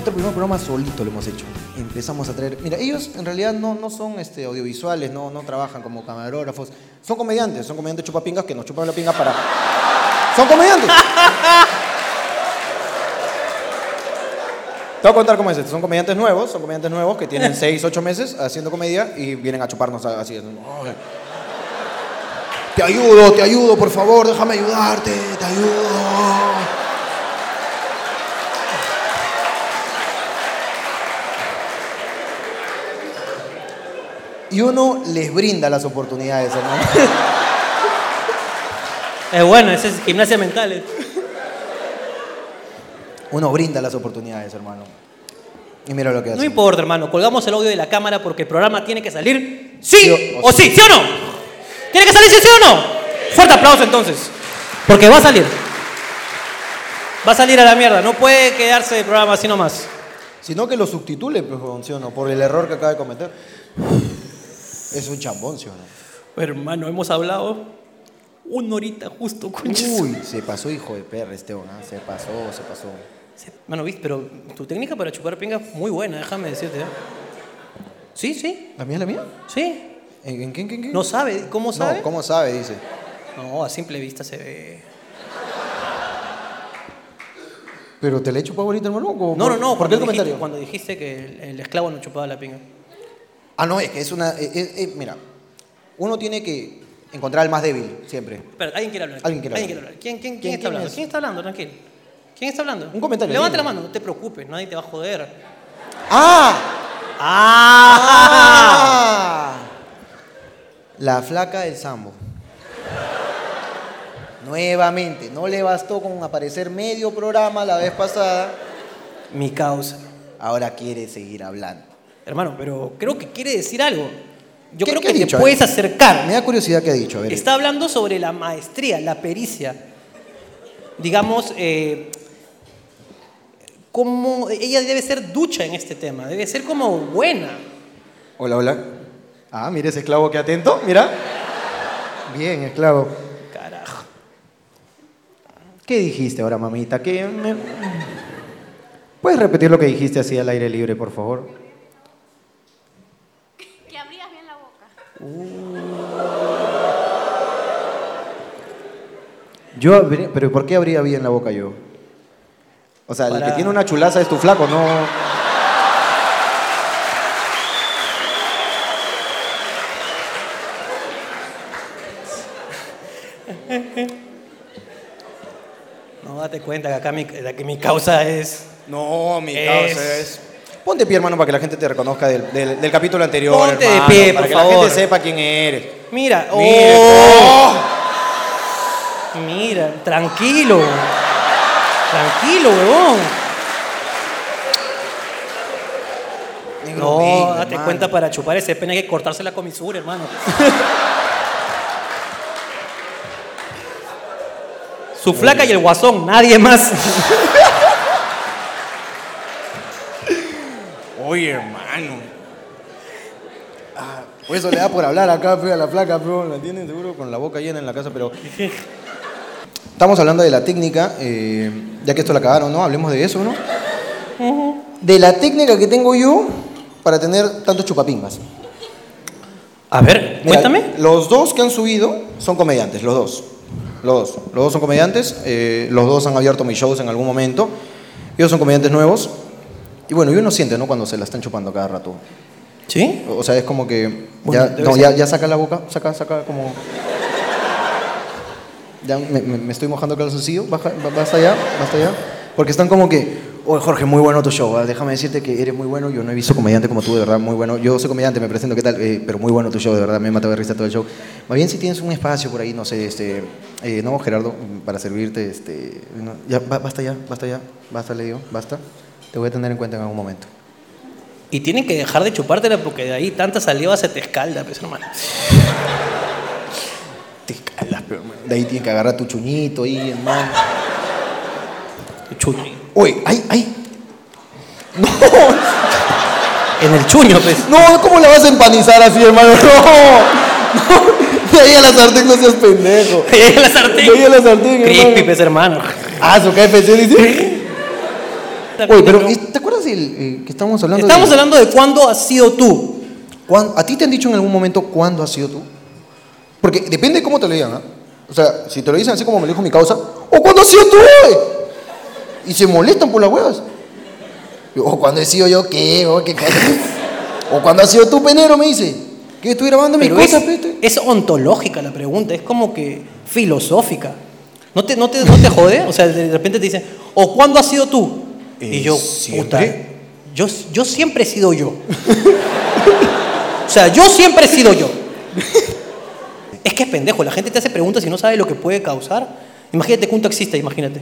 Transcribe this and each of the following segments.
nuestro primer programa solito lo hemos hecho. Empezamos a traer. Mira, ellos en realidad no, no son este, audiovisuales, no, no trabajan como camarógrafos. Son comediantes, son comediantes chupapingas que nos chupan la pinga para. ¡Son comediantes! Te voy a contar cómo es esto. Son comediantes nuevos, son comediantes nuevos que tienen 6, 8 meses haciendo comedia y vienen a chuparnos así. "Ay, Te ayudo, te ayudo, por favor, déjame ayudarte, te ayudo. Y uno les brinda las oportunidades, hermano. Es bueno, ese es gimnasia mental. eh. Uno brinda las oportunidades, hermano. Y mira lo que hace. No importa, hermano. Colgamos el audio de la cámara porque el programa tiene que salir sí, Sí o- o, sí, ¿sí o no? ¿Tiene que salir sí, sí o no? Fuerte aplauso entonces. Porque va a salir. Va a salir a la mierda. No puede quedarse el programa así nomás. Sino que lo subtitule, pues, ¿sí o no? Por el error que acaba de cometer. Es un chambón, ¿sí o no? Hermano, hemos hablado una horita justo, Uy, se pasó, hijo de perra, Esteban. ¿ah? Se pasó, se pasó. Mano, viste, pero tu técnica para chupar pinga es muy buena, déjame decirte. ¿eh? Sí, sí, ¿La mía es la mía? sí. ¿En, en qué, en qué, en qué? ¿No sabe? ¿Cómo sabe? No, ¿cómo sabe? Dice. No, a simple vista se ve. ¿Pero te le he chupado ahorita, hermano? ¿O No, no, no. ¿Por qué el dijiste- comentario? Cuando dijiste que el, el esclavo no chupaba la pinga. Ah, no, es que es una... eh, eh, eh, mira, uno tiene que encontrar al más débil, siempre. Espera, alguien quiere hablar. Alguien quiere ¿Quién, hablar. ¿Quién, quién, quién ¿Quién- está hablando? ¿Quién está hablando? Tranquilo. ¿Quién está hablando? Un comentario, Levanta la mano, no te preocupes, nadie te va a joder. ¡Ah! ¡Ah! ¡Ah! La flaca del sambo. Nuevamente, no le bastó con aparecer medio programa la vez pasada, Mi causa. ahora quiere seguir hablando. Hermano, pero creo que quiere decir algo. Yo ¿Qué- creo que te dicho? Puedes acercar. Me da curiosidad qué ha dicho, a ver. Está hablando sobre la maestría, la pericia. Digamos, eh, cómo ella debe ser ducha en este tema, debe ser como buena. Hola, hola. Ah, mira ese esclavo que atento, mira. Bien, esclavo. Carajo. ¿Qué dijiste ahora, mamita? ¿Qué me- ¿Puedes repetir lo que dijiste así al aire libre, por favor? Que abrías bien la boca. Yo, abrí- pero ¿por qué abría bien la boca yo? O sea, el Para- que tiene una chulaza es tu flaco, no. No, date cuenta que acá mi, que mi causa es... No, mi Es- causa es. Ponte pie, hermano, para que la gente te reconozca del, del- del capítulo anterior. Ponte de pie, para por que favor. la gente sepa quién eres. Mira, Mira, oh, mira, tranquilo. Tranquilo, huevón. Negro No, date hermano. cuenta para chupar ese pene hay que cortarse la comisura, hermano. Su flaca y el guasón, nadie más. Oye, hermano. Ah, por eso le da por hablar acá, pe, a la flaca, pero la tienen seguro con la boca llena en la casa, pero. Estamos hablando de la técnica, eh, ya que esto la acabaron, ¿no? Hablemos de eso, ¿no? De la técnica que tengo yo para tener tantos chupapingas. A ver, Mira, cuéntame. Los dos que han subido son comediantes, los dos. Los dos. Los dos son comediantes. eh, los dos han abierto mis shows en algún momento. Ellos son comediantes nuevos. Y bueno, y uno siente, ¿no? Cuando se la están chupando cada rato. ¿Sí? O sea, es como que. Bueno, ya, no, ya, ya saca la boca, saca, saca como. Ya me, me- estoy mojando el calzoncillo, baja, ba- basta ya, basta ya. Porque están como que. Oye, Jorge, muy bueno tu show. ah, Déjame decirte que eres muy bueno. Yo no he visto comediante como tú, de verdad, muy bueno. Yo soy comediante, me presento, ¿qué tal? Eh, pero muy bueno tu show, de verdad, me mata de risa todo el show. Más bien, si tienes un espacio por ahí, no sé, este. eh, no, Gerardo, para servirte, este. no, ya, ba- basta ya, basta ya, basta, le digo, basta. Te voy a tener en cuenta en algún momento. Y tienen que dejar de chupártela porque de ahí tanta saliva se te escalda, pues, hermano. Te calas, pero, hermano. De ahí tienes que agarrar tu chuñito ahí, hermano. Chuño. Uy, ay, ay. En el chuño, pues. No, ¿cómo la vas a empanizar así, hermano? No, no. De ahí a la sartén no seas pendejo. Y ahí la sartén. De ahí a la sartén, Crispy, hermano. pues, hermano. Ah, su KFC dice. Oye, pero ¿y ¿te acuerdas el, eh, que estábamos hablando Estamos de... hablando de cuándo has sido tú. ¿Cuán- ¿A ti te han dicho en algún momento cuándo has sido tú? Porque depende de cómo te lo digan, ¿ah? O sea, si te lo dicen así como me lo dijo mi causa, ¿o cuándo has sido tú? Y se molestan por las huevas. O cuando he sido yo, ¿qué? O, ¿qué cosa? o cuando has sido tú, penero, me dice. Que estoy grabando mis es, cosas, pete. es ontológica la pregunta, es como que filosófica. ¿No te, no, te, ¿No te jode? O sea, de repente te dicen, ¿o cuándo has sido tú? Y yo, ¿siempre? puta, yo, yo siempre he sido yo. o sea, yo siempre he sido yo. es que es pendejo, la gente te hace preguntas y no sabe lo que puede causar. Imagínate que un taxista, imagínate,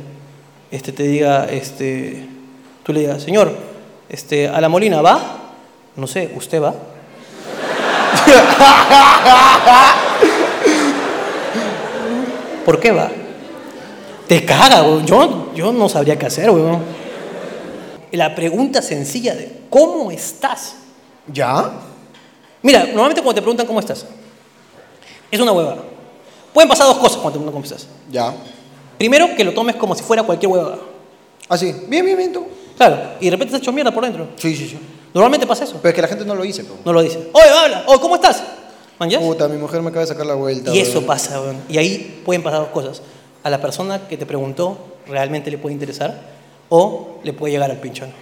este, te diga, este, tú le digas, señor, este, a la Molina, ¿va? No sé, ¿usted va? ¿Por qué va? Te caga. Yo, yo no sabría qué hacer, weón. La pregunta sencilla de ¿cómo estás? ¿Ya? Mira, normalmente cuando te preguntan cómo estás, es una huevada. Pueden pasar dos cosas cuando te preguntan cómo estás. Ya. Primero, que lo tomes como si fuera cualquier huevada. Así. Bien, bien, bien, tú. Claro, y de repente te has hecho mierda por dentro. Sí, sí, sí. Normalmente pasa eso. Pero es que la gente no lo dice, po. No lo dice. Oye, habla. Oye, ¿cómo estás? ¿Man? Puta, mi mujer me acaba de sacar la vuelta. Y eso weón. pasa, weón. Y ahí pueden pasar dos cosas. A la persona que te preguntó realmente le puede interesar o le puede llegar al pinchón.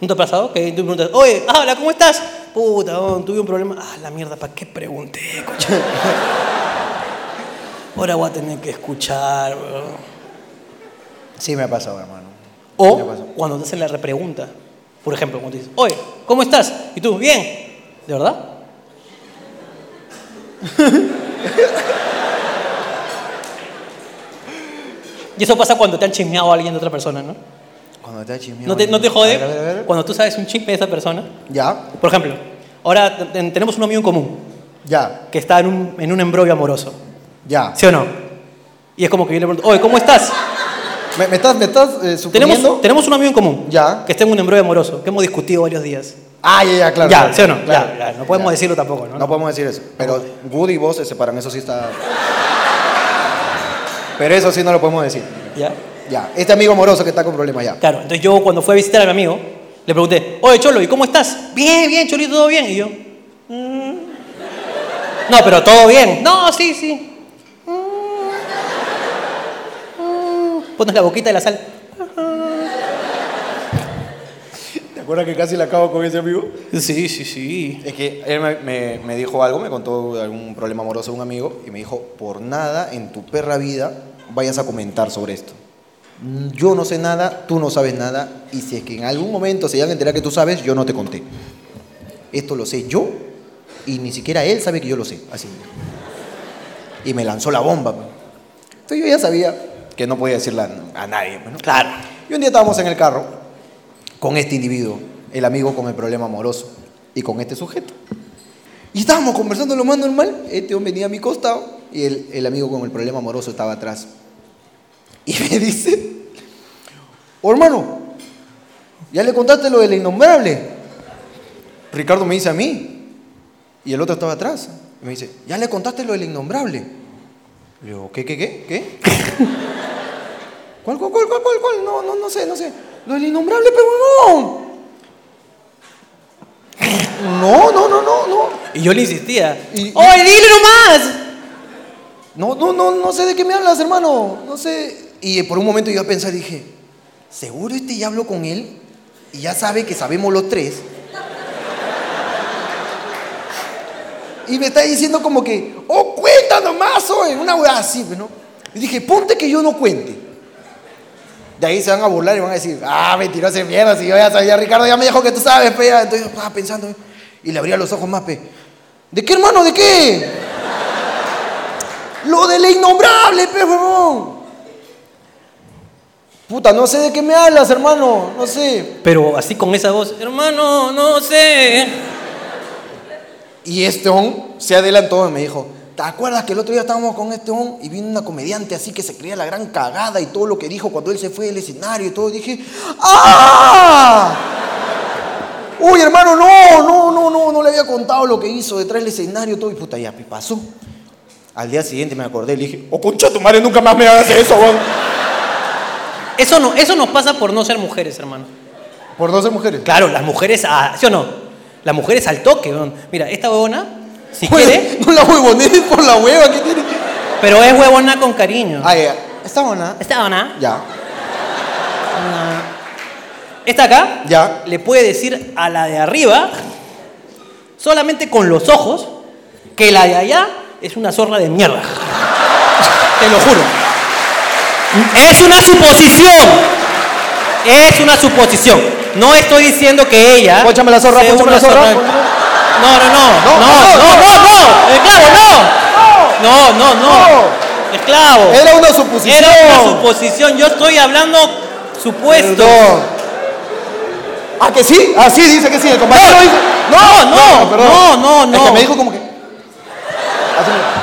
¿No te ha pasado? Que tú preguntas, oye, habla, ¿cómo estás? Puta, weón, tuve un problema. Ah, la mierda, ¿para qué pregunté? Ahora voy a tener que escuchar, weón. Sí me ha pasado, hermano. O Me cuando te hacen la repregunta. Por ejemplo, cuando te dicen, oye, ¿cómo estás? Y tú, bien. ¿De verdad? y eso pasa cuando te han chismeado a alguien de otra persona, ¿no? Cuando te ha chismeado ¿No te, no te jode A ver, a ver, a ver. cuando tú sabes un chisme de esa persona? Ya, Por ejemplo, ahora te- te- tenemos un amigo en común ya, que está en un, en un embrollo amoroso, ya. ¿sí o no? Y es como que yo le pregunto, oye, ¿cómo estás? ¿Me, me estás, me estás eh, suponiendo? Tenemos, tenemos un amigo en común Ya. que está en un embrollo amoroso, que hemos discutido varios días. Ah, ya, ya, claro. ya, claro, ¿sí o no? claro. Ya, ya, no podemos Ya. decirlo tampoco, ¿no? No podemos decir eso. Pero Woody y vos se separan, eso sí está. Pero eso sí no lo podemos decir. ¿Ya? Ya, este amigo amoroso que está con problemas ya. Claro, entonces yo cuando fui a visitar a mi amigo, le pregunté, oye Cholo, ¿y cómo estás? Bien, bien, Cholito, todo bien. Y yo, "Mm". no, pero todo bien. No, sí, sí. "Mm, mm". Pones la boquita de la sal. ¿Te acuerdas que casi la acabo con ese amigo? Sí, sí, sí. Es que él me, me- me dijo algo, me contó algún problema amoroso de un amigo y me dijo, por nada en tu perra vida vayas a comentar sobre esto. Yo no sé nada, tú no sabes nada y si es que en algún momento se llegan a enterar que tú sabes, yo no te conté. Esto lo sé yo y ni siquiera él sabe que yo lo sé. Así. Y me lanzó la bomba. pues. Entonces yo ya sabía que no podía decirle a, nadie. pues, ¿no? Claro. Y un día estábamos en el carro con este individuo, el amigo con el problema amoroso, y con este sujeto. Y estábamos conversando lo más normal. Este hombre venía a mi costado y el, el amigo con el problema amoroso estaba atrás. Y me dice, oh, hermano, ¿ya le contaste lo del innombrable? Ricardo me dice a mí. Y el otro estaba atrás. Y me dice, ¿ya le contaste lo del innombrable? Le digo, ¿qué, qué, qué? ¿Qué? ¿Cuál, cuál, cuál, cuál, cuál? No, no, no sé, no sé. Lo del innombrable, pero no. No, no, no, no, no. Y yo le insistía, Y- oye, dile nomás. No, no, no, no sé de qué me hablas, hermano. No sé. Y por un momento yo pensé, dije, ¿seguro este ya habló con él? Y ya sabe que sabemos los tres. Y me está diciendo como que, oh, cuenta nomás, oye, una weá así, ¿no? Y dije, ponte que yo no cuente. De ahí se van a burlar y van a decir, ah, mentiroso de mierda, si yo ya sabía, Ricardo ya me dijo que tú sabes, pe. ya". Entonces estaba pensando, y le abría los ojos más, pe. ¿De qué, hermano? ¿De qué? Lo del innombrable, pe, huevón. Puta, no sé de qué me hablas, hermano, no sé. Pero así con esa voz, hermano, no sé. Y este on se adelantó y me dijo, ¿te acuerdas que el otro día estábamos con este on y vino una comediante así que se creía la gran cagada y todo lo que dijo cuando él se fue del escenario y todo? Y dije, ¡ah! Uy, hermano, no, no, no, no, no le había contado lo que hizo detrás del escenario y todo. Y puta, ya me pasó. Al día siguiente me acordé y le dije, oh, concha tu madre, nunca más me hagas eso, weón. Eso, no, eso nos pasa por no ser mujeres, hermano. Por no ser mujeres. Claro, las mujeres, a, ¿sí o no? Las mujeres al toque. weón. Mira, esta huevona, si Bueno, quiere, No la huevones por la hueva que tiene. pero es huevona con cariño. Ah, ya. Está buena. Esta huevona, Ya. esta acá, Ya. le puede decir a la de arriba, solamente con los ojos, que la de allá es una zorra de mierda. Te lo juro. Es una suposición. Es una suposición. No estoy diciendo que ella. Pónchame la zorra, una la zorra. No, no. No, No, no, no, no, no. No. No, no, no. Esclavo. Era una suposición. Era una suposición. Yo estoy hablando supuesto. ¿Ah, que sí? Ah, sí, dice que sí. El compañero No, dice. no, no, no, no, Es que me dijo como que.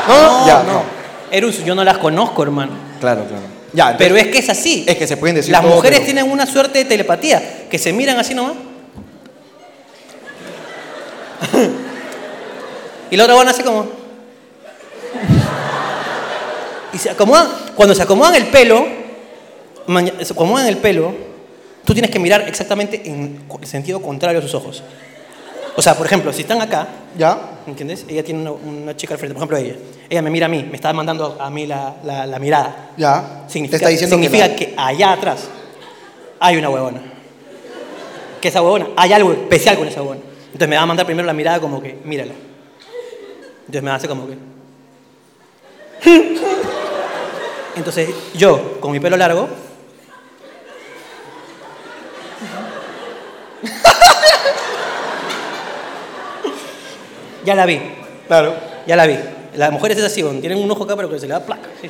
No, ya, no. Erus, yo no las conozco, hermano. Claro, claro. Ya, entonces- Pero es que es así. Es que se pueden decir Las todo, mujeres pero- tienen una suerte de telepatía, que se miran así nomás. y la otra van así como. Y se acomodan. Cuando se acomodan el pelo, se acomodan el pelo, tú tienes que mirar exactamente en el sentido contrario a sus ojos. O sea, por ejemplo, si están acá, Ya. ¿entiendes? Ella tiene una, una chica al frente, por ejemplo, ella. Ella me mira a mí, me está mandando a mí la, la- la mirada. Ya. Significa, Te está diciendo significa que. que, allá atrás hay una huevona. Que esa huevona, hay algo especial con esa huevona. Entonces me va a mandar primero la mirada como que, mírala. Entonces me hace como que. Entonces yo, con mi pelo largo. ya la vi, la- Claro. ya la vi. Las mujeres es así, tienen un ojo acá, pero que se le da placa. sí.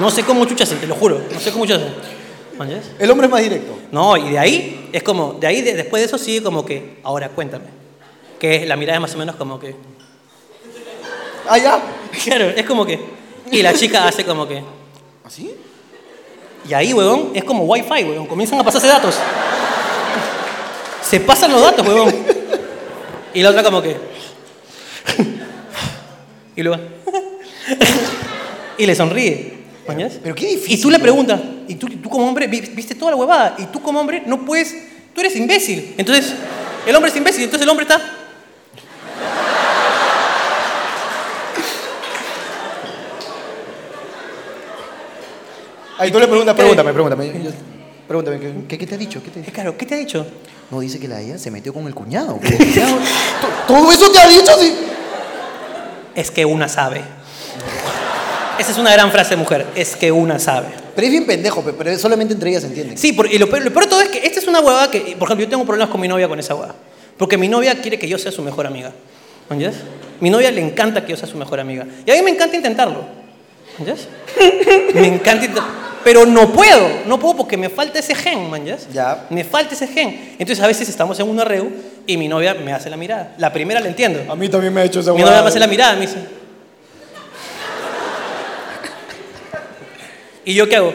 No sé cómo chuchas te lo juro. No sé cómo chuchas. El hombre es más directo. No, y de ahí, es como, de ahí, de- después de eso sigue como que, ahora cuéntame. Que la mirada es más o menos como que, Ah, ya. claro, es como que, y la chica hace como que, ¿Así? y ahí, huevón, es como wifi, huevón, comienzan a pasarse datos. Se pasan los datos, huevón. Y la otra como que, y luego, y le sonríe. ¿Mañas? Pero qué difícil, Y tú le preguntas, y tú, tú como hombre, vi- viste toda la huevada, y tú como hombre no puedes, tú eres imbécil. Entonces, el hombre es imbécil, entonces el hombre está... Ahí tú le preguntas, pregúntame, pregúntame. Pregúntame, ¿qué, qué, qué te ha dicho? ¿Qué te Claro, ¿qué te ha dicho? No, dice que la ella se metió con el cuñado. ¿Todo eso te ha dicho? Sí. Es que una sabe. Esa es una gran frase, mujer. Es que una sabe. Pero es bien pendejo, pe- pero solamente entre ellas se entienden. Sí, por- y lo peor, lo peor de todo es que esta es una huevada que, por ejemplo, yo tengo problemas con mi novia con esa huevada. Porque mi novia quiere que yo sea su mejor amiga. ¿Entiendes? Mi novia le encanta que yo sea su mejor amiga. Y a mí me encanta intentarlo. ¿Entiendes? me encanta intentarlo. Pero no puedo, no puedo porque me falta ese gen, man, ¿yes? Ya. Me falta ese gen. Entonces a veces estamos en un arreo y mi novia me hace la mirada. La primera la entiendo. A mí también me ha hecho esa Mi novia me hace la mirada, me dice. ¿Y yo qué hago?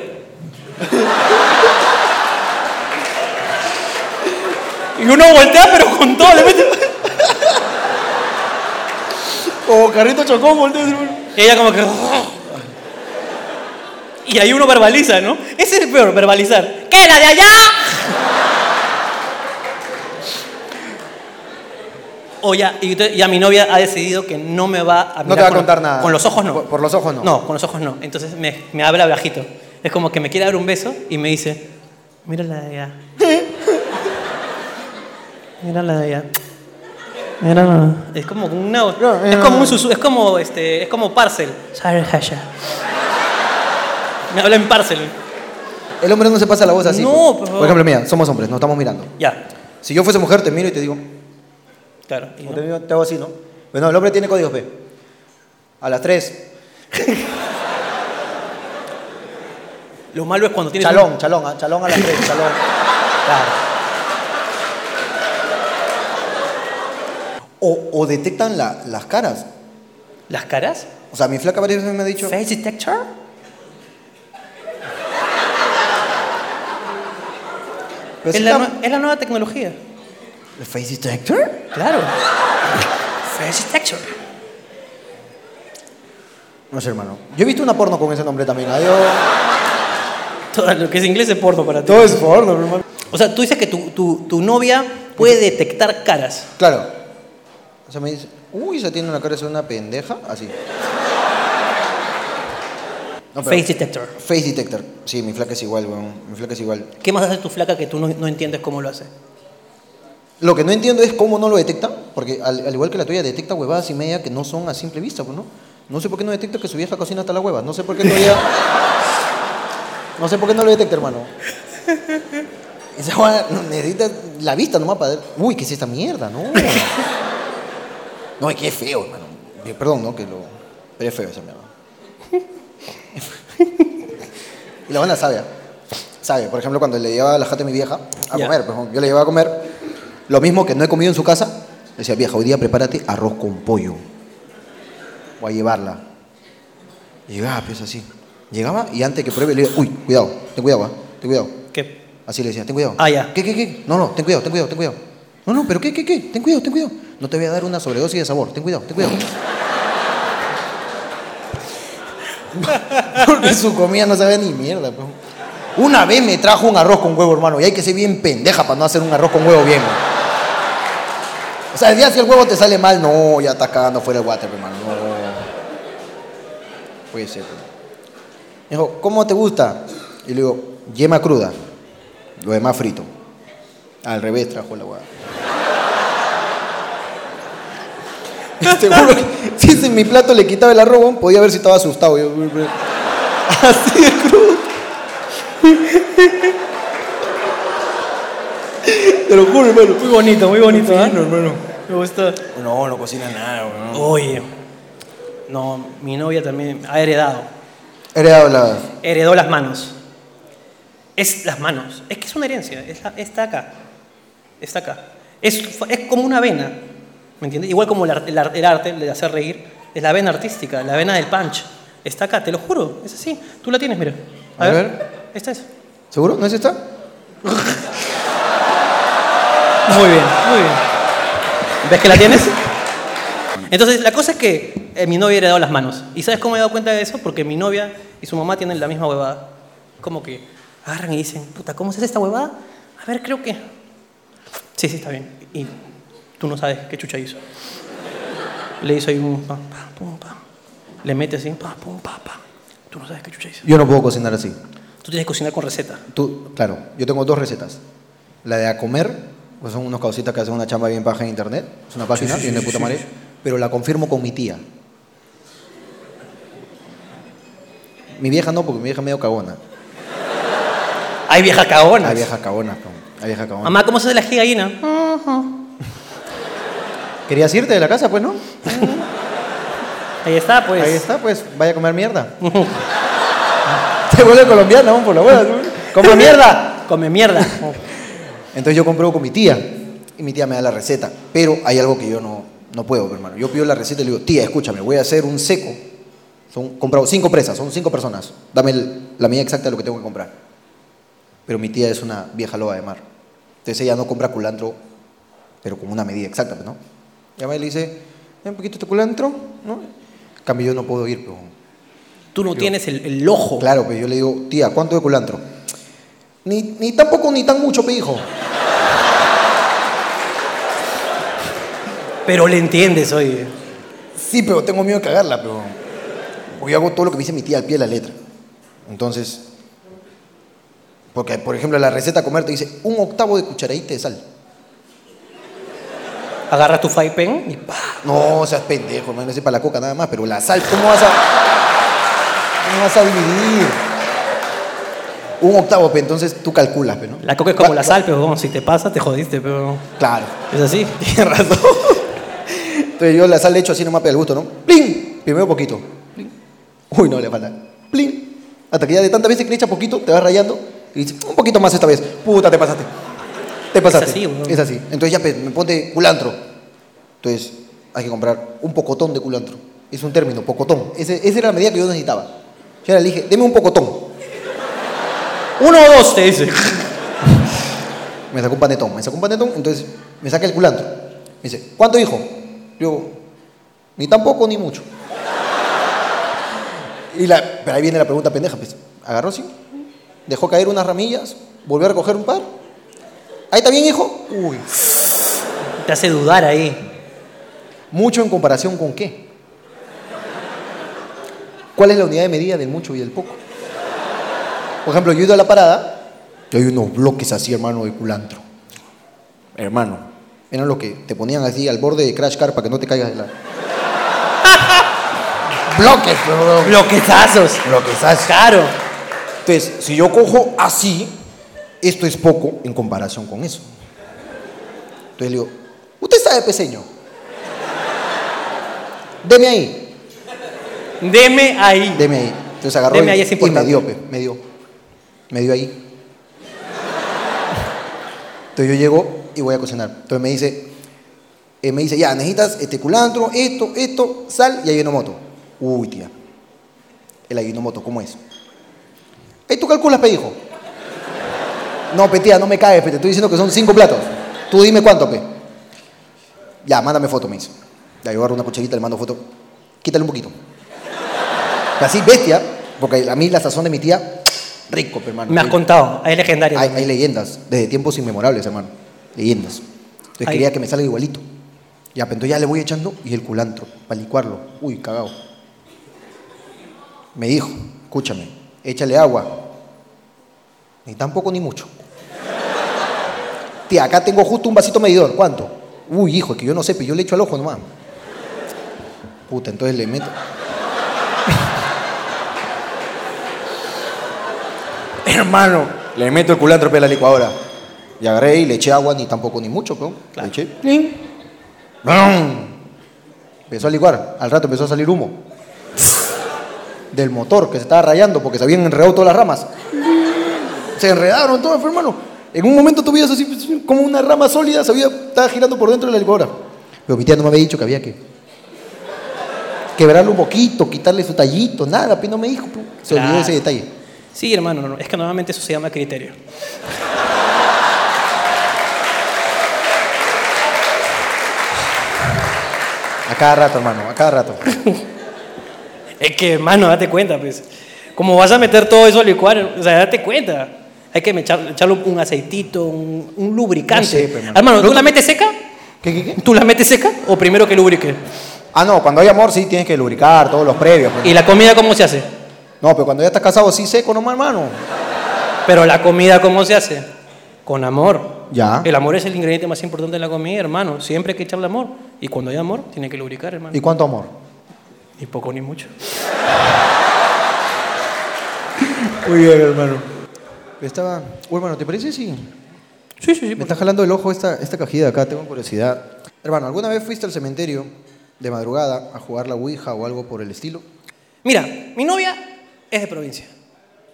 Y uno voltea, pero con todo, le mete. Como carrito chocón, volteo. Y ella como que... Y ahí uno verbaliza, ¿no? Ese es el peor, verbalizar. ¿Qué, la de allá? O ya, y ya mi novia ha decidido que no me va a No te mirar va a con- contar nada. Con los ojos no. Por- por los ojos no. No, con los ojos no. Entonces me, me habla bajito. Es como que me quiere dar un beso y me dice, mira la de allá. Mira la de allá. Mira la- Es como una, es como un susu- es como este, es como parcel. Me habla en parcel. El hombre no se pasa la voz así. No, pues. pero- Por ejemplo, mira, somos hombres, nos estamos mirando. Ya, Si yo fuese mujer, te miro y te digo, claro. Y no- te, digo, te hago así, ¿no? Bueno, el hombre tiene códigos P. A las 3, Lo malo es cuando tienes un- chalón, chalón, ah, chalón a las 3, chalón. Claro. O, o detectan la- las caras. ¿Las caras? O sea, mi flaca varias veces me ha dicho, Face detector. "Pero Es si la, está- es la nueva tecnología. ¿El face detector? Claro. Face detector. No sé, hermano. Yo he visto una porno con ese nombre también. Yo- Todo lo que es inglés es porno para ti. Todo es porno, hermano. O sea, tú dices que tu, tu, tu novia puede detectar caras. Claro. O sea, me dice, uy, esa tiene una cara de ser una pendeja. Así. No, pero- Face detector. Face detector. Sí, mi flaca es igual, weón. Mi flaca es igual. ¿Qué más hace tu flaca que tú no, no entiendes cómo lo hace? Lo que no entiendo es cómo no lo detecta, porque al, al igual que la tuya detecta huevadas y media que no son a simple vista, pues no. No sé por qué no detecta que su vieja cocina hasta la hueva. No sé por qué todavía. No sé por qué no lo detecta, hermano. Esa hueá no, necesita la vista nomás para. Uy, ¿qué es esta mierda? No. No, es que es feo, hermano. Eh, Perdón, ¿no? Que lo. Pero es feo esa mierda. Y la buena sabe. ¿ah? Sabe. Por ejemplo, cuando le llevaba la jata a mi vieja a comer, pues, yo le llevaba a comer lo mismo que no he comido en su casa. le Decía, vieja, hoy día prepárate arroz con pollo. Voy a llevarla. Llegaba, pues así. Llegaba y antes que pruebe le digo, uy, cuidado, ten cuidado, ¿ah? ten cuidado. ¿Qué? Así le decía, ten cuidado. Ah, ya. ¿Qué, qué, qué? No, no, ten cuidado, ten cuidado, ten cuidado. No, no, pero ¿qué, qué, qué? Ten cuidado, ten cuidado. No te voy a dar una sobredosis de sabor, ten cuidado, ten cuidado. Porque su comida no sabe ni mierda, pues. Una vez me trajo un arroz con huevo, hermano, y hay que ser bien pendeja para no hacer un arroz con huevo bien. ¿no? O sea, el día si el huevo te sale mal, no, ya estás cagando fuera el water, hermano. No. Puede ser. Me dijo, ¿cómo te gusta? Y le digo, yema cruda. Lo demás frito. Al revés trajo la hueá. Seguro que si en mi plato le quitaba el arroz, podía ver si estaba asustado. Yo, así de crudo. Te lo juro, hermano. Muy bonito, muy bonito. Fino, hermano. Me gusta. No, no cocina nada, weón. Oye, no, mi novia también ha heredado. Heredado la. Heredó las manos. Es las manos. Es que es una herencia. es la- está acá. Está acá. Es, es como una vena. ¿Me entiendes? Igual como el, el ar- el arte, el de hacer reír, es la vena artística, la vena del punch. Está acá, te lo juro. Es así. Tú la tienes, mira. A, A ver. ver. Esta es. ¿Seguro? ¿No es esta? Muy bien, muy bien. ¿Ves que la tienes? Entonces, la cosa es que eh, mi novia ha heredado las manos. ¿Y sabes cómo me he dado cuenta de eso? Porque mi novia y su mamá tienen la misma huevada. Como que agarran y dicen, puta, ¿cómo se hace esta huevada? A ver, creo que... Sí, sí, está bien. Y tú no sabes qué chucha hizo. Le hizo ahí un... pa, pa, pum, pa. Le mete así, pa, pum, pa, pa. Tú no sabes qué chucha hizo. Yo no puedo cocinar así. Tú tienes que cocinar con receta. Tú, claro, yo tengo dos recetas. La de a comer, pues son unos causitas que hacen una chamba bien baja en internet. Es una página, sí, bien de sí, puta sí, madre. sí. Pero la confirmo con mi tía. Mi vieja no, porque mi vieja es medio cagona. ¡Ay, vieja cagona! Hay vieja cagona, cabrón. Hay vieja cagona. Mamá, ¿cómo se hace la ají gallina? ¿Querías irte de la casa? Pues no. Ahí está, pues. Ahí está, pues vaya a comer mierda. Te vuelve colombiana, vamos por la buena. ¡Come mierda! Come mierda. Entonces yo compro con mi tía y mi tía me da la receta. Pero hay algo que yo no, no puedo, hermano. Yo pido la receta y le digo, tía, escúchame, voy a hacer un seco. Son comprado cinco presas, son cinco personas. Dame el- la medida exacta de lo que tengo que comprar. Pero mi tía es una vieja loba de mar. Entonces ella no compra culantro, pero con una medida exacta, pues, ¿no? Y mí le dice, "Dame un poquito de culantro, ¿no? En cambio yo no puedo ir, pero... Tú no tienes el, el ojo. Claro, pues yo le digo, tía, ¿cuánto de culantro? Ni, ni tampoco ni tan mucho, pe hijo. Pero le entiendes, oye. Sí, pero tengo miedo de cagarla, pero. Porque yo hago todo lo que me dice mi tía al pie de la letra. Entonces. Porque, por ejemplo, la receta a comer te dice un octavo de cucharadita de sal. Agarras tu five pen y pa. No, seas pendejo, hermano, ese para la coca nada más, pero la sal, ¿cómo vas a. ¿Cómo vas a dividir? Un octavo, pe, entonces tú calculas, pe, ¿no? La coca es como Va- la sal, pero bueno, si te pasa, te jodiste, pero. Claro. Es así. Tienes razón. Entonces yo la sal le echo así nomás para el gusto, ¿no? ¡Plin! Primero poquito. ¡Plin! Uy, no, le falta. ¡Plin! Hasta que ya de tantas veces que le echas poquito, te vas rayando y dices, un poquito más esta vez. Puta, te pasaste. Te pasaste. así, weón. Es así. Entonces ya me ponte culantro. Entonces hay que comprar un pocotón de culantro. Es un término, pocotón. Ese- esa era la medida que yo necesitaba. Yo le dije, deme un pocotón. Uno o dos, te dice. Me sacó un panetón, me sacó un panetón, entonces me saca el culantro. Me dice, ¿cuánto hijo? Yo, ni tampoco ni mucho. Y la, pero ahí viene la pregunta pendeja, pues, agarró así, dejó caer unas ramillas, volvió a recoger un par. Ahí está bien, hijo. Uy, Te hace dudar ahí. mucho en comparación con qué. ¿Cuál es la unidad de medida del mucho y del poco? Por ejemplo, yo he ido a la parada y hay unos bloques así, hermano, de culantro. Hermano, eran lo que te ponían así al borde de Crash Car para que no te caigas de la. bloques, bro. Bloquetazos. Bloquezazos. Claro. Entonces, si yo cojo así, esto es poco en comparación con eso. Entonces le digo, ¿usted sabe peseño? Deme ahí, Deme ahí. deme ahí. Entonces agarró Deme y, ahí es y me dio, me dio. Me dio ahí. Entonces yo llego y voy a cocinar. Entonces me dice, eh, me dice, ya, necesitas este culantro, esto, esto, sal y ayunomoto. Uy, tía. El ayunomoto, ¿cómo es? Ahí tú calculas, pe, hijo. No, pe, tía, no me caes, pe, te estoy diciendo que son cinco platos. Tú dime cuánto, pe. Ya, mándame foto, me dice. Ya, yo agarro una cucharita, le mando foto. Quítale un poquito. Así, bestia, porque a mí la sazón de mi tía, rico, hermano. Me has contado. Es legendario. Hay, también. hay leyendas, desde tiempos inmemorables, hermano. Leyendas. Entonces Hay- quería que me salga igualito. Ya, pero entonces ya le voy echando y el culantro, para licuarlo. Uy, cagado. Me dijo, escúchame, échale agua. Ni tampoco ni mucho. Tía, acá tengo justo un vasito medidor. ¿Cuánto? Uy, hijo, es que yo no sé, pero yo le echo al ojo nomás. Puta, entonces le meto. Hermano, le meto el culantro a la licuadora. Y agarré y le eché agua, ni tampoco ni mucho, pero le eché. Empezó a licuar. Al rato empezó a salir humo. Del motor que se estaba rayando porque se habían enredado todas las ramas. Se enredaron todas, hermano. En un momento tú veías así pues, como una rama sólida, se había, estaba girando por dentro de la licuadora. Pero mi tía no me había dicho que había que quebrarlo un poquito, quitarle su tallito, nada, pero no me dijo. pe. Se olvidó Claro. ese detalle. Sí, hermano, no, no, es que normalmente eso se llama criterio. A cada rato, hermano, a cada rato. Es que, hermano, date cuenta, pues. Como vas a meter todo eso a licuar, o sea, date cuenta. Hay que echar- echarle un aceitito, un, un lubricante. No sé, pero, hermano. hermano, ¿tú No- la metes seca? ¿Qué, qué, qué? ¿Tú la metes seca o primero que lubrique? Ah, no, cuando hay amor sí tienes que lubricar todos los previos. pues. ¿Y la comida cómo se hace? No, pero cuando ya estás casado sí seco nomás, hermano. Pero la comida cómo se hace? Con amor. Ya. El amor es el ingrediente más importante de la comida, hermano. Siempre hay que echarle amor. Y cuando hay amor, tiene que lubricar, hermano. ¿Y cuánto amor? Ni poco ni mucho. Muy bien, hermano. Estaba... Uy, hermano, ¿te parece si Sí, sí, sí. me está jalando el ojo esta, esta cajita de acá? Tengo curiosidad. Hermano, ¿alguna vez fuiste al cementerio de madrugada a jugar la Ouija o algo por el estilo? Mira, mi novia es de provincia.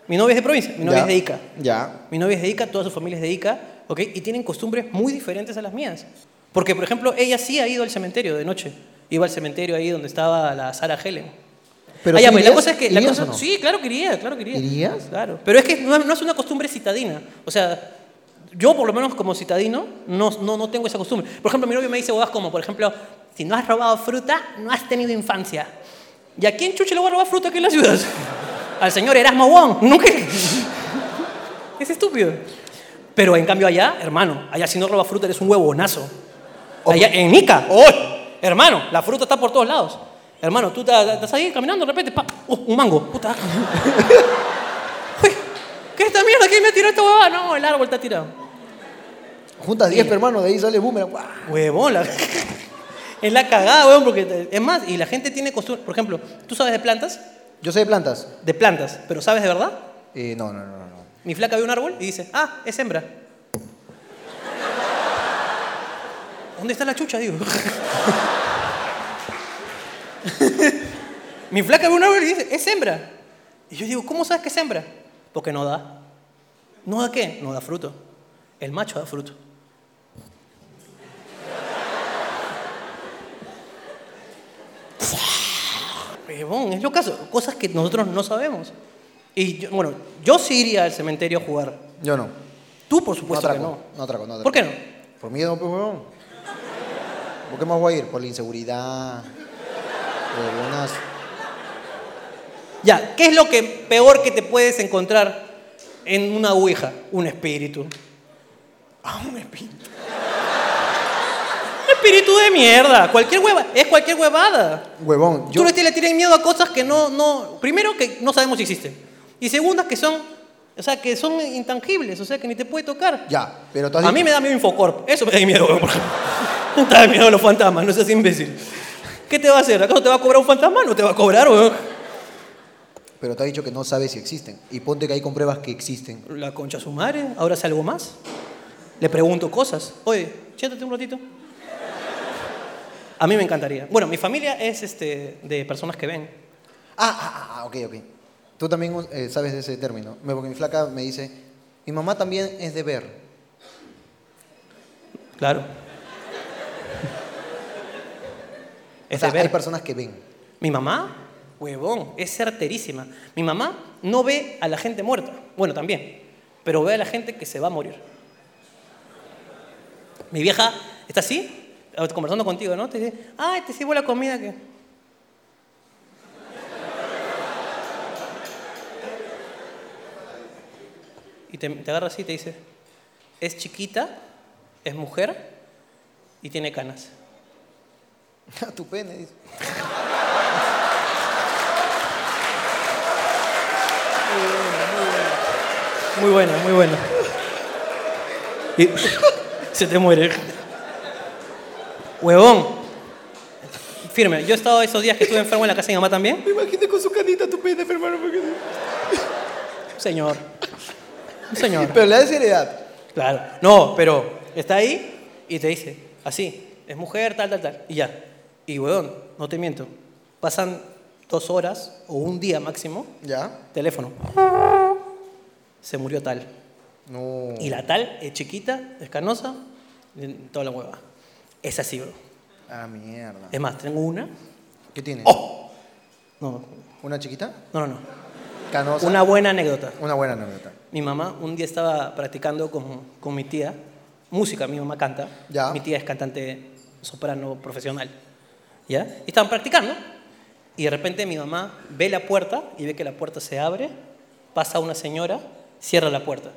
Mi novia es de provincia, mi novia Ya. es de Ica. Ya. Mi novia es de Ica, toda su familia es de Ica, ¿ok? Y tienen costumbres muy diferentes a las mías. Porque, por ejemplo, ella sí ha ido al cementerio de noche. Iba al cementerio ahí donde estaba la Sara Helen. Pero Ah, ya, pues, la irías- cosa es que... La ¿irías cosa, no? Sí, claro que iría, claro que iría. ¿Irías? Claro. Pero es que no, no es una costumbre citadina. O sea, yo por lo menos como citadino no, no, no tengo esa costumbre. Por ejemplo, mi novio me dice bodas como, por ejemplo, si no has robado fruta, no has tenido infancia. ¿Y a quién chuche le va a robar fruta aquí en la ciudad? Al señor Erasmo Wong. Nunca... Es estúpido. Pero en cambio allá, hermano, allá si no robas fruta eres un huevonazo. Allá en Nica, ¡oh! Hermano, la fruta está por todos lados. Hermano, tú estás estás ahí caminando, de repente, pa, ¡oh, un mango! Puta. Uy, ¿Qué es esta mierda? ¿Quién me tiró esta huevada? No, el árbol está tirado. Juntas 10, hermano, de ahí sale boomerang. ¡guau! Huevón, la... es la cagada, huevón, porque es más, y la gente tiene costumbre, por ejemplo, ¿tú sabes de plantas? Yo sé de plantas. De plantas, pero ¿sabes de verdad? Eh, no, no, no, no. Mi flaca ve un árbol y dice, ah, es hembra. ¿Dónde está la chucha? Digo. Mi flaca ve un árbol y dice, es hembra. Y yo digo, ¿cómo sabes que es hembra? Porque no da. ¿No da qué? No da fruto. El macho da fruto. Huevón, es lo caso. Cosas que nosotros no sabemos. Y yo- bueno, yo sí iría al cementerio a jugar. Yo no. Tú, por No supuesto que atraco. no. No atraco, no atraco. ¿Por qué no? Por miedo, pues, huevón. ¿Por qué más voy a ir? Por la inseguridad. Por algunas... Ya, ¿qué es lo que peor que te puedes encontrar en una ouija? Un espíritu. Ah, un espíritu. Espíritu de mierda. Cualquier hueva, es cualquier huevada. Huevón, yo... Tú le, le tienes miedo a cosas que no, no. Primero, que no sabemos si existen. Y segunda, que son. O sea, que son intangibles, o sea, que ni te puede tocar. Ya, pero tú has A mí me da miedo Infocorp. Eso me da miedo, ejemplo. Me da miedo los fantasmas, no seas imbécil. ¿Qué te va a hacer? ¿Acaso te va a cobrar un fantasma? No te va a cobrar, weón. Pero te ha dicho que no sabes si existen. Y ponte que ahí compruebas que existen. La concha a su madre, ahora hace algo más. Le pregunto cosas. Oye, siéntate un ratito. A mí me encantaría. Bueno, mi familia es este, de personas que ven. Ah, ah, ah, ok, ok. Tú también eh, sabes de ese término. Me- Porque mi flaca me dice, mi mamá también es de ver. Claro. O Es sea, de ver. hay personas que ven. Mi mamá, huevón, es certerísima. Mi mamá no ve a la gente muerta. Bueno, también. Pero ve a la gente que se va a morir. Mi vieja está así, conversando contigo, ¿no? Te dice, ay, te sirvo la comida que. Y te, te agarra así y te dice, es chiquita, es mujer y tiene canas. tu pene, dice. Muy buena, muy buena. Y se te muere. Huevón. Firme. Yo he estado esos días que estuve enfermo en la casa de mi mamá también. Me imaginé con su canita tu pene, hermano. porque- señor. Señor. Pero le da seriedad. Claro. No, pero está ahí y te dice, así, es mujer, tal, tal, tal. Y ya. Y huevón, no te miento. Pasan dos horas o un día máximo. ¿Ya? Teléfono. Se murió tal. No. Y la tal es chiquita, es canosa, y toda la hueva. Es así, bro. Ah, mierda. Es más, tengo una. ¿Qué tiene? ¡Oh! No, ¿Una chiquita? no, no. no. Canosa. Una buena anécdota. Una buena anécdota. Mi mamá un día estaba practicando con, con mi tía música, mi mamá canta. Ya. Mi tía es cantante soprano profesional. ¿Ya? Y estaban practicando. Y de repente mi mamá ve la puerta y ve que la puerta se abre, pasa una señora, cierra la puerta.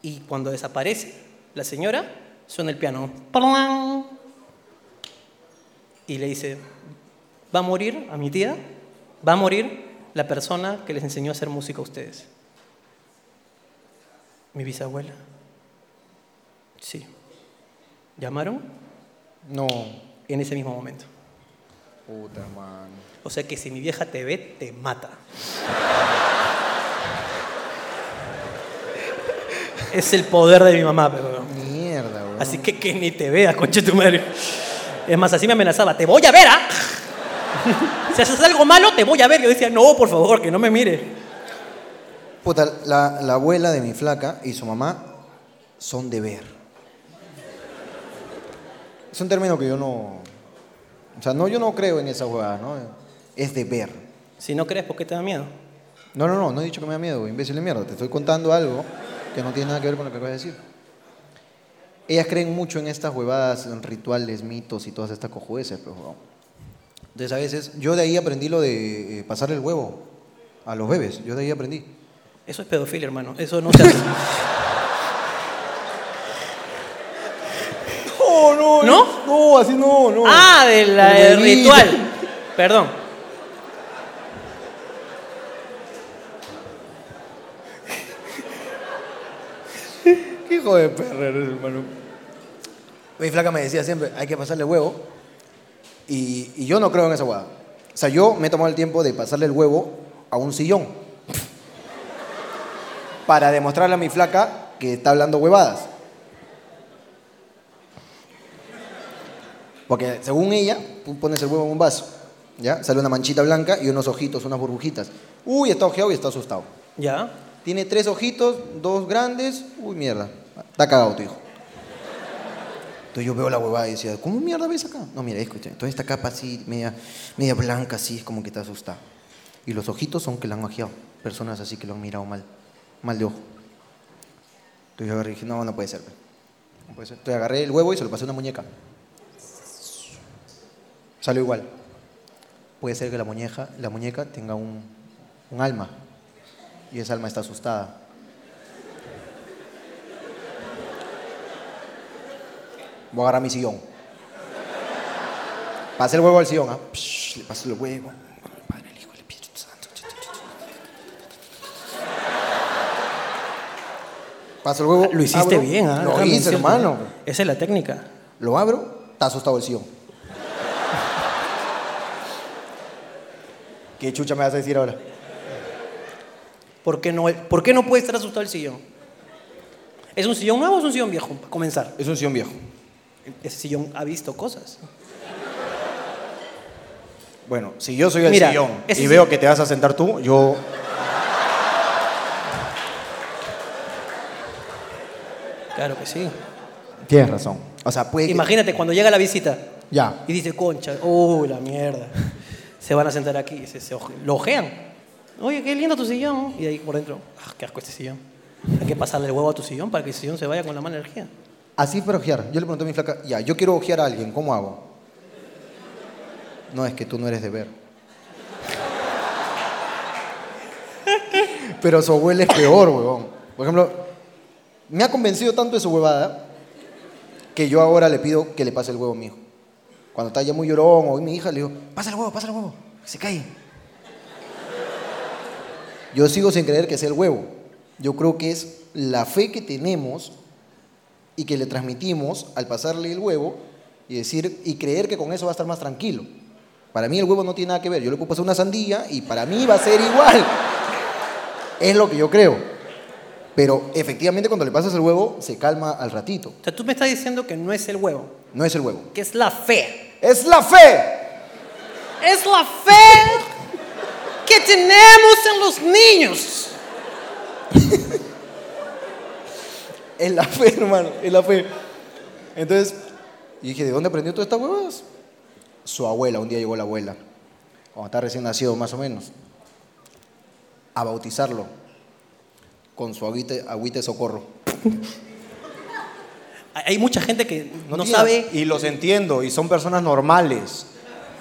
Y cuando desaparece la señora, suena el piano. ¡Palang! Y le dice, va a morir a mi tía, va a morir la persona que les enseñó a hacer música a ustedes. Mi bisabuela. Sí. ¿Llamaron? No. En ese mismo momento. Puta, man. O sea que si mi vieja te ve, te mata. Es el poder de mi mamá, pero... Mierda, weón. Así que que ni te veas, conche tu madre. Es más, así me amenazaba, te voy a ver, ¿ah? si haces algo malo, te voy a ver. Yo decía, no, por favor, que no me mire. Puta, la, la abuela de mi flaca y su mamá son de ver. Es un término que yo no. O sea, no, yo no creo en esa huevada, ¿no? Es de ver. Si no crees, ¿por qué te da miedo? No, no, no, no he dicho que me da miedo, imbécil de mierda. Te estoy contando algo que no tiene nada que ver con lo que acabas de decir. Ellas creen mucho en estas huevadas, en rituales, mitos y todas estas cojudeces, pues, huevón. Entonces, a veces, yo de ahí aprendí lo de eh, pasar el huevo a los bebés. Yo de ahí aprendí. Eso es pedofilia, hermano. Eso no se hace. No, no, ¿No? No, así no, no. ah, del ritual. Perdón. Hijo de perra eres, hermano. Mi flaca me decía siempre, hay que pasarle huevo. Y, y yo no creo en esa hueá. O sea, yo me he tomado el tiempo de pasarle el huevo a un sillón. Para demostrarle a mi flaca que está hablando huevadas. Porque según ella, tú pones el huevo en un vaso. ¿Ya? Sale una manchita blanca y unos ojitos, unas burbujitas. Uy, está ojeado y está asustado. Ya. Tiene tres ojitos, dos grandes. Uy, mierda. Está cagado tu hijo. Entonces yo veo la huevada y decía, ¿cómo mierda ves acá? No, mira, escucha. Toda esta capa así, media, media blanca, así, es como que está asustado. Y los ojitos son que la han ojeado. Personas así que lo han mirado mal. Mal de ojo. Entonces yo agarré y dije, no, no puede ser. pe. No puede ser. Entonces agarré el huevo y se lo pasé a una muñeca. Salió igual. Puede ser que la muñeca, la muñeca tenga un, un alma. Y esa alma está asustada. Voy a agarrar mi sillón. Pase el huevo al sillón, ¿ah? Psh, le paso el huevo. Padre, el Hijo, el Espíritu Santo. Paso el huevo. Lo hiciste abro. bien, ¿ah? Lo hice, hermano. Esa es la técnica. Lo abro, está asustado el sillón. ¿Qué chucha me vas a decir ahora? ¿Por qué no, ¿por qué no puede estar asustado el sillón? ¿Es un sillón nuevo o es un sillón viejo? Para comenzar. Es un sillón viejo. Ese sillón ha visto cosas. Bueno, si yo soy el Mira, sillón y veo que te vas a sentar tú, yo. Claro que sí. Tienes razón. O sea, puede que- Imagínate cuando llega la visita Ya. y dice, concha, uy, la mierda. Se van a sentar aquí, se, se oje- lo ojean. Oye, qué lindo tu sillón. Y ahí por dentro, ah, qué asco este sillón. Hay que pasarle el huevo a tu sillón para que el sillón se vaya con la mala energía. Así para ojear. Yo le pregunté a mi flaca, ya, yo quiero ojear a alguien, ¿cómo hago? No, es que tú no eres de ver. Pero su abuela es peor, huevón. Por ejemplo, me ha convencido tanto de su huevada que yo ahora le pido que le pase el huevo a mi hijo. Cuando está ya muy llorón o mi hija, le digo, pasa el huevo, pasa el huevo, que se cae. Yo sigo sin creer que sea el huevo. Yo creo que es la fe que tenemos y que le transmitimos al pasarle el huevo y decir y creer que con eso va a estar más tranquilo. Para mí el huevo no tiene nada que ver. Yo le puedo pasar una sandía y para mí va a ser igual. Es lo que yo creo. Pero efectivamente cuando le pasas el huevo se calma al ratito. O sea, tú me estás diciendo que no es el huevo, No es el huevo. que es la fe. Es la fe. Es la fe que tenemos en los niños. Es la fe, hermano. Es la fe. Entonces, y dije, ¿de dónde aprendió todas estas huevas? Su abuela, un día llegó la abuela, cuando está recién nacido más o menos, a bautizarlo con su agüita, agüita de socorro. Hay mucha gente que no, sabe. Y los entiendo, y son personas normales.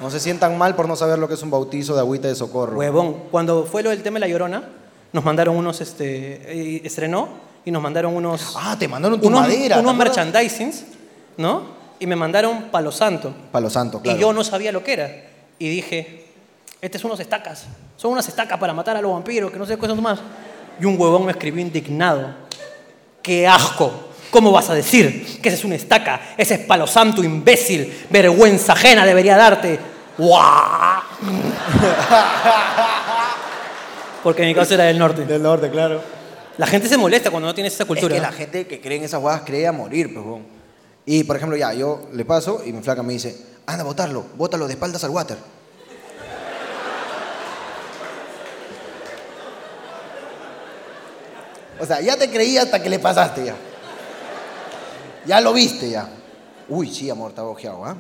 No se sientan mal por no saber lo que es un bautizo de agüita de socorro. Huevón, cuando fue lo del tema de la llorona, nos mandaron unos, este, eh, estrenó y nos mandaron unos, Ah, te mandaron tu unos, madera. unos merchandisings, ¿no? Y me mandaron Palo Santo. Palo santo, claro. Y yo no sabía lo que era. Y dije, este es unos estacas. Son unas estacas para matar a los vampiros, que no sé qué son más. Y un huevón me escribió indignado. ¡Qué asco! ¿Cómo vas a decir que ese es una estaca? Ese es palo santo, imbécil. Vergüenza ajena debería darte. ¡Guau! Porque mi casa era del norte. Del norte, claro. La gente se molesta cuando no tienes esa cultura. Es que la gente que cree en esas huevas cree a morir, pues, huevón. Y, por ejemplo, ya, yo le paso y mi flaca me dice, anda, botarlo, bótalo de espaldas al water. O sea, ya te creí hasta que le pasaste ya. Ya lo viste ya. Uy, sí, amor, estaba ojeado, ¿ah?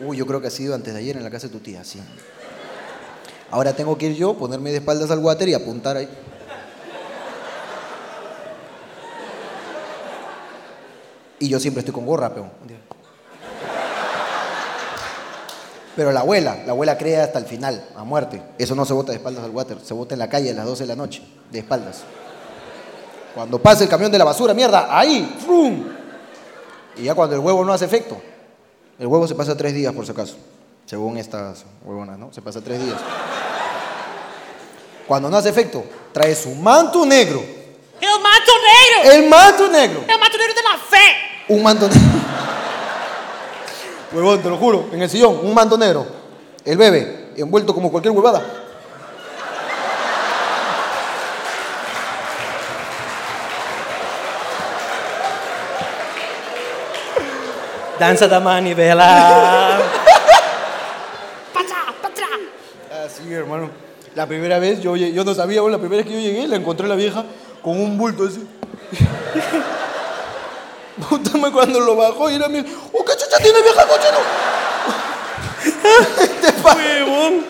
Uy, yo creo que ha sido antes de ayer en la casa de tu tía, sí. Ahora tengo que ir yo, ponerme de espaldas al water y apuntar ahí. Y yo siempre estoy con gorra, peón. Pero la abuela, la abuela cree hasta el final, a muerte. Eso no se bota de espaldas al water, se bota en la calle a las 12 de la noche, de espaldas. Cuando pasa el camión de la basura, mierda, ahí, ¡frum! Y ya cuando el huevo no hace efecto, el huevo se pasa tres días por si acaso, según estas huevonas, ¿no? Se pasa tres días. Cuando no hace efecto, trae su manto negro, ¡El macho negro! el manto negro, ¡El macho negro de la fe! Un manto negro. Huevón, te lo juro, en el sillón, un manto negro. El bebé, envuelto como cualquier huevada. Danza da manivela. Así, Ah, hermano. La primera vez, yo, yo no sabía, bueno, la primera vez que yo llegué, la encontré a la vieja con un bulto así. Púntame cuando lo bajó y era mi. ¡Oh, qué chucha tiene vieja cochino! Te pa- Huevón.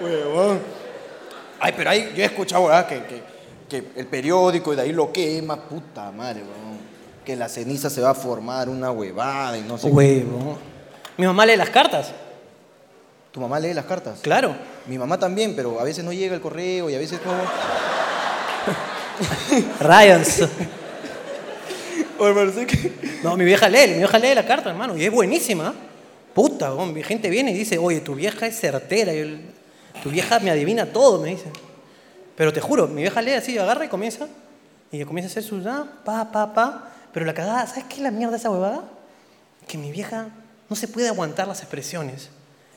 Huevón. Ay, pero ahí yo he escuchado, ¿verdad? Que, que, que el periódico y de ahí lo quema, puta madre, huevón. Que la ceniza se va a formar una huevada y no sé. qué. Huevón. Mi mamá lee las cartas. ¿Tu mamá lee las cartas? Claro. Mi mamá también, pero a veces no llega el correo y a veces no. Ryans. Oye, hermano, ¿sabes qué? No, mi vieja lee, mi vieja lee la carta, hermano, y es buenísima. Puta, mi gente viene y dice, oye, tu vieja es certera, tu vieja me adivina todo, me dice. Pero te juro, mi vieja lee así, agarra y comienza, y comienza a hacer sus, ah, pa, pa, pa. Pero la cagada, ¿sabes qué es la mierda esa huevada? Que mi vieja no se puede aguantar las expresiones.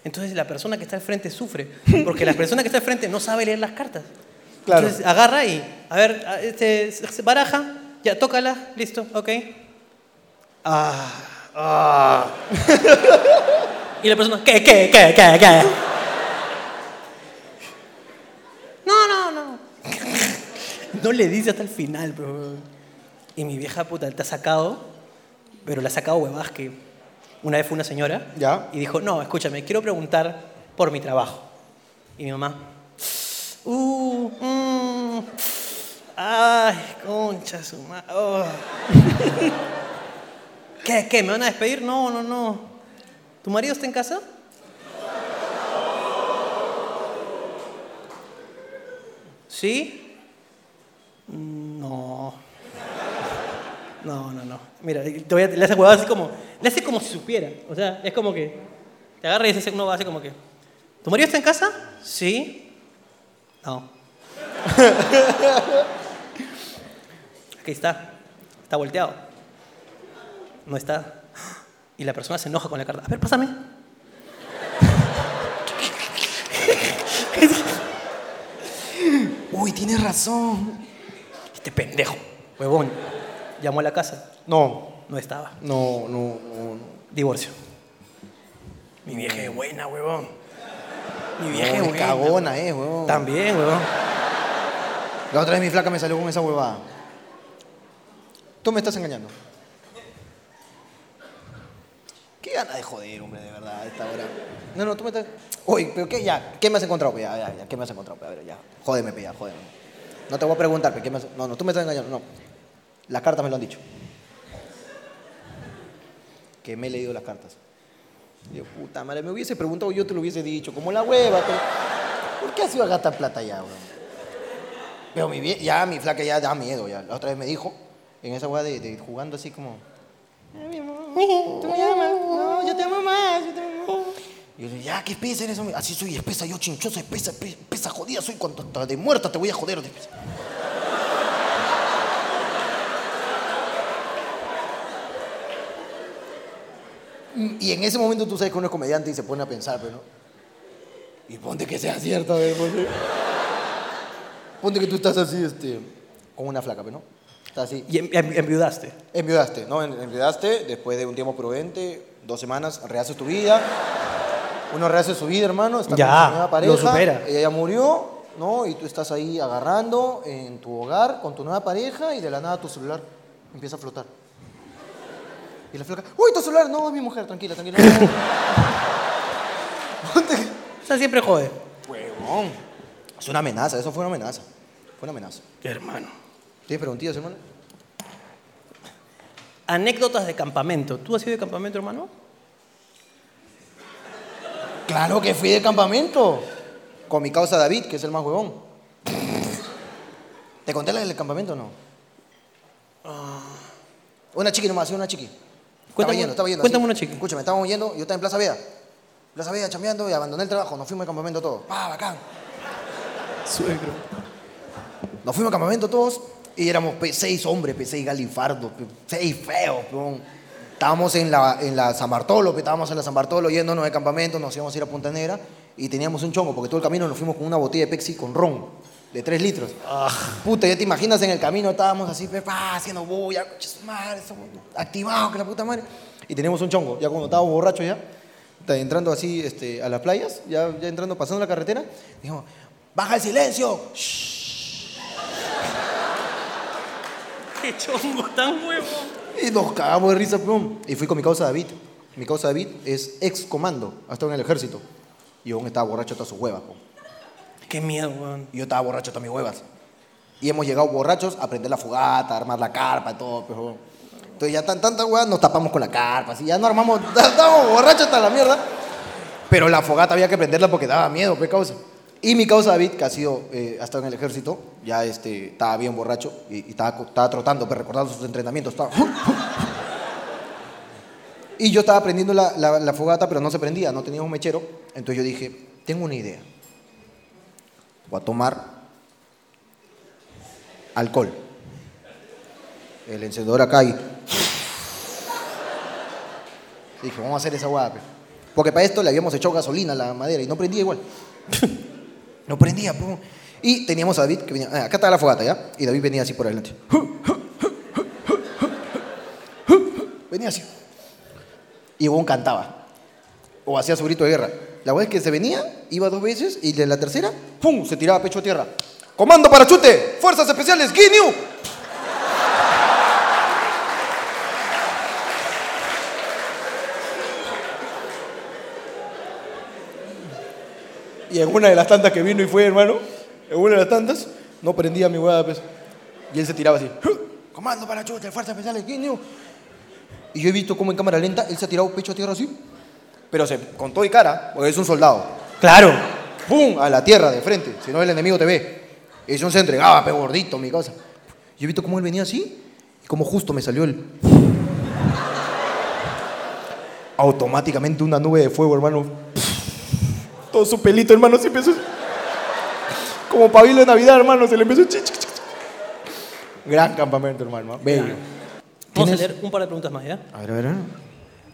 Entonces la persona que está al frente sufre, porque la persona que está al frente no sabe leer las cartas. Claro. Entonces agarra y, a ver, este, se baraja, ya, tócala, listo, ok. Ah, ah. y la persona, ¿qué, qué, qué, qué, qué? No, no, no. no le dice hasta el final, bro. Y mi vieja puta te ha sacado, pero le ha sacado huevadas que una vez fue una señora Ya. y dijo, no, escúchame, quiero preguntar por mi trabajo. Y mi mamá, uh, mm, ay, concha su madre. ¿Qué, qué? ¿Me van a despedir? No, no, no. ¿Tu marido está en casa? ¿Sí? No. No, no, no. Mira, te voy a- le hace huevada así como. Le hace como si supiera. O sea, es como que. Te agarra y dice, uno va así como que. ¿Tu marido está en casa? Sí. No. Aquí está. Está volteado. No está. Y la persona se enoja con la carta. A ver, pásame. Uy, tienes razón. Este pendejo, huevón. Llamó a la casa. No, No estaba. no, no, no. no. Divorcio. Mi vieja es buena, huevón. Mi vieja es buena. cagona, eh, huevón. También, huevón. La otra vez mi flaca me salió con esa huevada. Tú me estás engañando. Qué gana de joder, hombre, de verdad, a esta hora. No, no, tú me estás. Oye, pero qué, ya, ¿qué me has encontrado? Pues ya, ya, ya, ¿qué me has encontrado? Pues, a ver, ya. Jódeme, pe, ya, jódeme. No te voy a preguntar, pe, ¿qué me has... No, no, tú me estás engañando, no. Las cartas me lo han dicho. Que me he leído las cartas. Yo, puta madre, me hubiese preguntado, yo te lo hubiese dicho, como la hueva, pero. ¿Por qué has ido a gastar plata ya, weón? Pero mi vie- ya mi flaca ya da miedo, ya. La otra vez me dijo, en esa hueá de, de jugando así como. "Ay, mi amor, ¿Tú me amas? No, yo te amo más, yo te amo más. Y yo le digo, ya, ¿qué espesa eres? hombre? Así soy espesa, yo chinchosa, espesa, espe- espesa, jodida, soy cuando hasta de muerta te voy a joder. de espesa". Y en ese momento tú sabes que uno es comediante y se pone a pensar, pero no. Y ponte que sea cierto, a ver, ponte. Ponte que tú estás así, este, con una flaca, pero no. Así. Y en- en- enviudaste. Enviudaste, ¿no? En- Enviudaste, después de un tiempo prudente, dos semanas, rehaces tu vida. Uno rehace su vida, hermano. Está Ya, con su nueva lo pareja. supera. Ella ya murió, ¿no? Y tú estás ahí agarrando en tu hogar con tu nueva pareja y de la nada tu celular empieza a flotar. Y la flaca, ¡Uy, tu celular! No, es mi mujer, tranquila, tranquila. O sea, siempre jode. Huevón. Es una amenaza, eso fue una amenaza. Fue una amenaza. Hermano. ¿Tienes preguntillas, hermano? Anécdotas de campamento. ¿Tú has ido de campamento, hermano? Claro que fui de campamento. Con mi causa David, que es el más huevón. ¿Te conté la del campamento o no? Una chiqui nomás, una chiqui. Estaba Cuéntame- yendo, estaba yendo. cuéntame así. una chiqui. Escúchame, estábamos yendo, yo estaba en Plaza Vea. Plaza Vea, chambeando y abandoné el trabajo. Nos fuimos de campamento todos. ¡Ah, bacán! Suegro. Nos fuimos al campamento todos y éramos seis hombres, seis galifardos, seis feos. Estábamos en la, en la San Bartolo, estábamos en la San Bartolo yéndonos de campamento, nos íbamos a ir a Punta Negra y teníamos un chongo, porque todo el camino nos fuimos con una botella de Pepsi con ron de tres litros. Puta, ya te imaginas en el camino estábamos así, pe, pa, haciendo bulla, madre, activados, que la puta madre. Y teníamos un chongo, ya cuando estábamos borrachos ya, entrando así este, a las playas, ya, ya entrando, pasando la carretera, dijimos, baja el silencio, Qué chongo tan huevo. Y nos cagamos de risa, peón. Y fui con mi causa David. Mi causa David es ex comando, ha estado en el ejército. Y yo aún estaba borracho hasta sus huevas, peón. Qué miedo, weón. Y yo estaba borracho hasta mis huevas. Y hemos llegado borrachos a prender la fogata, a armar la carpa y todo, pero. Entonces ya tan, tanta huevas nos tapamos con la carpa, así ya no armamos, estábamos borrachos hasta la mierda. Pero la fogata había que prenderla porque daba miedo, pe causa. Y mi causa David, que ha sido, eh, estado en el ejército, ya este, estaba bien borracho y, estaba, estaba trotando, pero recordando sus entrenamientos. Estaba... y yo estaba prendiendo la, fogata, pero no se prendía, no teníamos mechero. Entonces yo dije, tengo una idea. Voy a tomar alcohol. El encendedor acá y... Dije, vamos a hacer esa guada. pe. Porque para esto le habíamos echado gasolina a la madera y no prendía igual. no prendía, pum. Y teníamos a David que venía. ah, acá está la fogata, ¿ya? Y David venía así por adelante. venía así. Y Ebon cantaba. O hacía su grito de guerra. La verdad es que se venía, iba dos veces y de la tercera, ¡pum! Se tiraba pecho a tierra. ¡Comando para chute! ¡Fuerzas especiales! ¡Guinea! Y en una de las tantas que vino y fue, hermano, en una de las tantas, no prendía mi hueá, pues. Y él se tiraba así. Comando para chute, fuerzas especiales, Guinea. Y yo he visto cómo en cámara lenta él se ha tirado pecho a tierra así. Pero se con todo y cara, porque es un soldado. Claro. ¡Pum! A la tierra de frente. Si no, el enemigo te ve. Y eso se entregaba, pe gordito, mi cosa. Yo he visto cómo él venía así. Y como justo me salió el. Automáticamente una nube de fuego, hermano. Todo su pelito, hermano, se empezó. Como pabilo de Navidad, hermano, se le empezó. Gran campamento, hermano. Bello. Vamos a leer un par de preguntas más, ¿ya? A ver, a ver, a.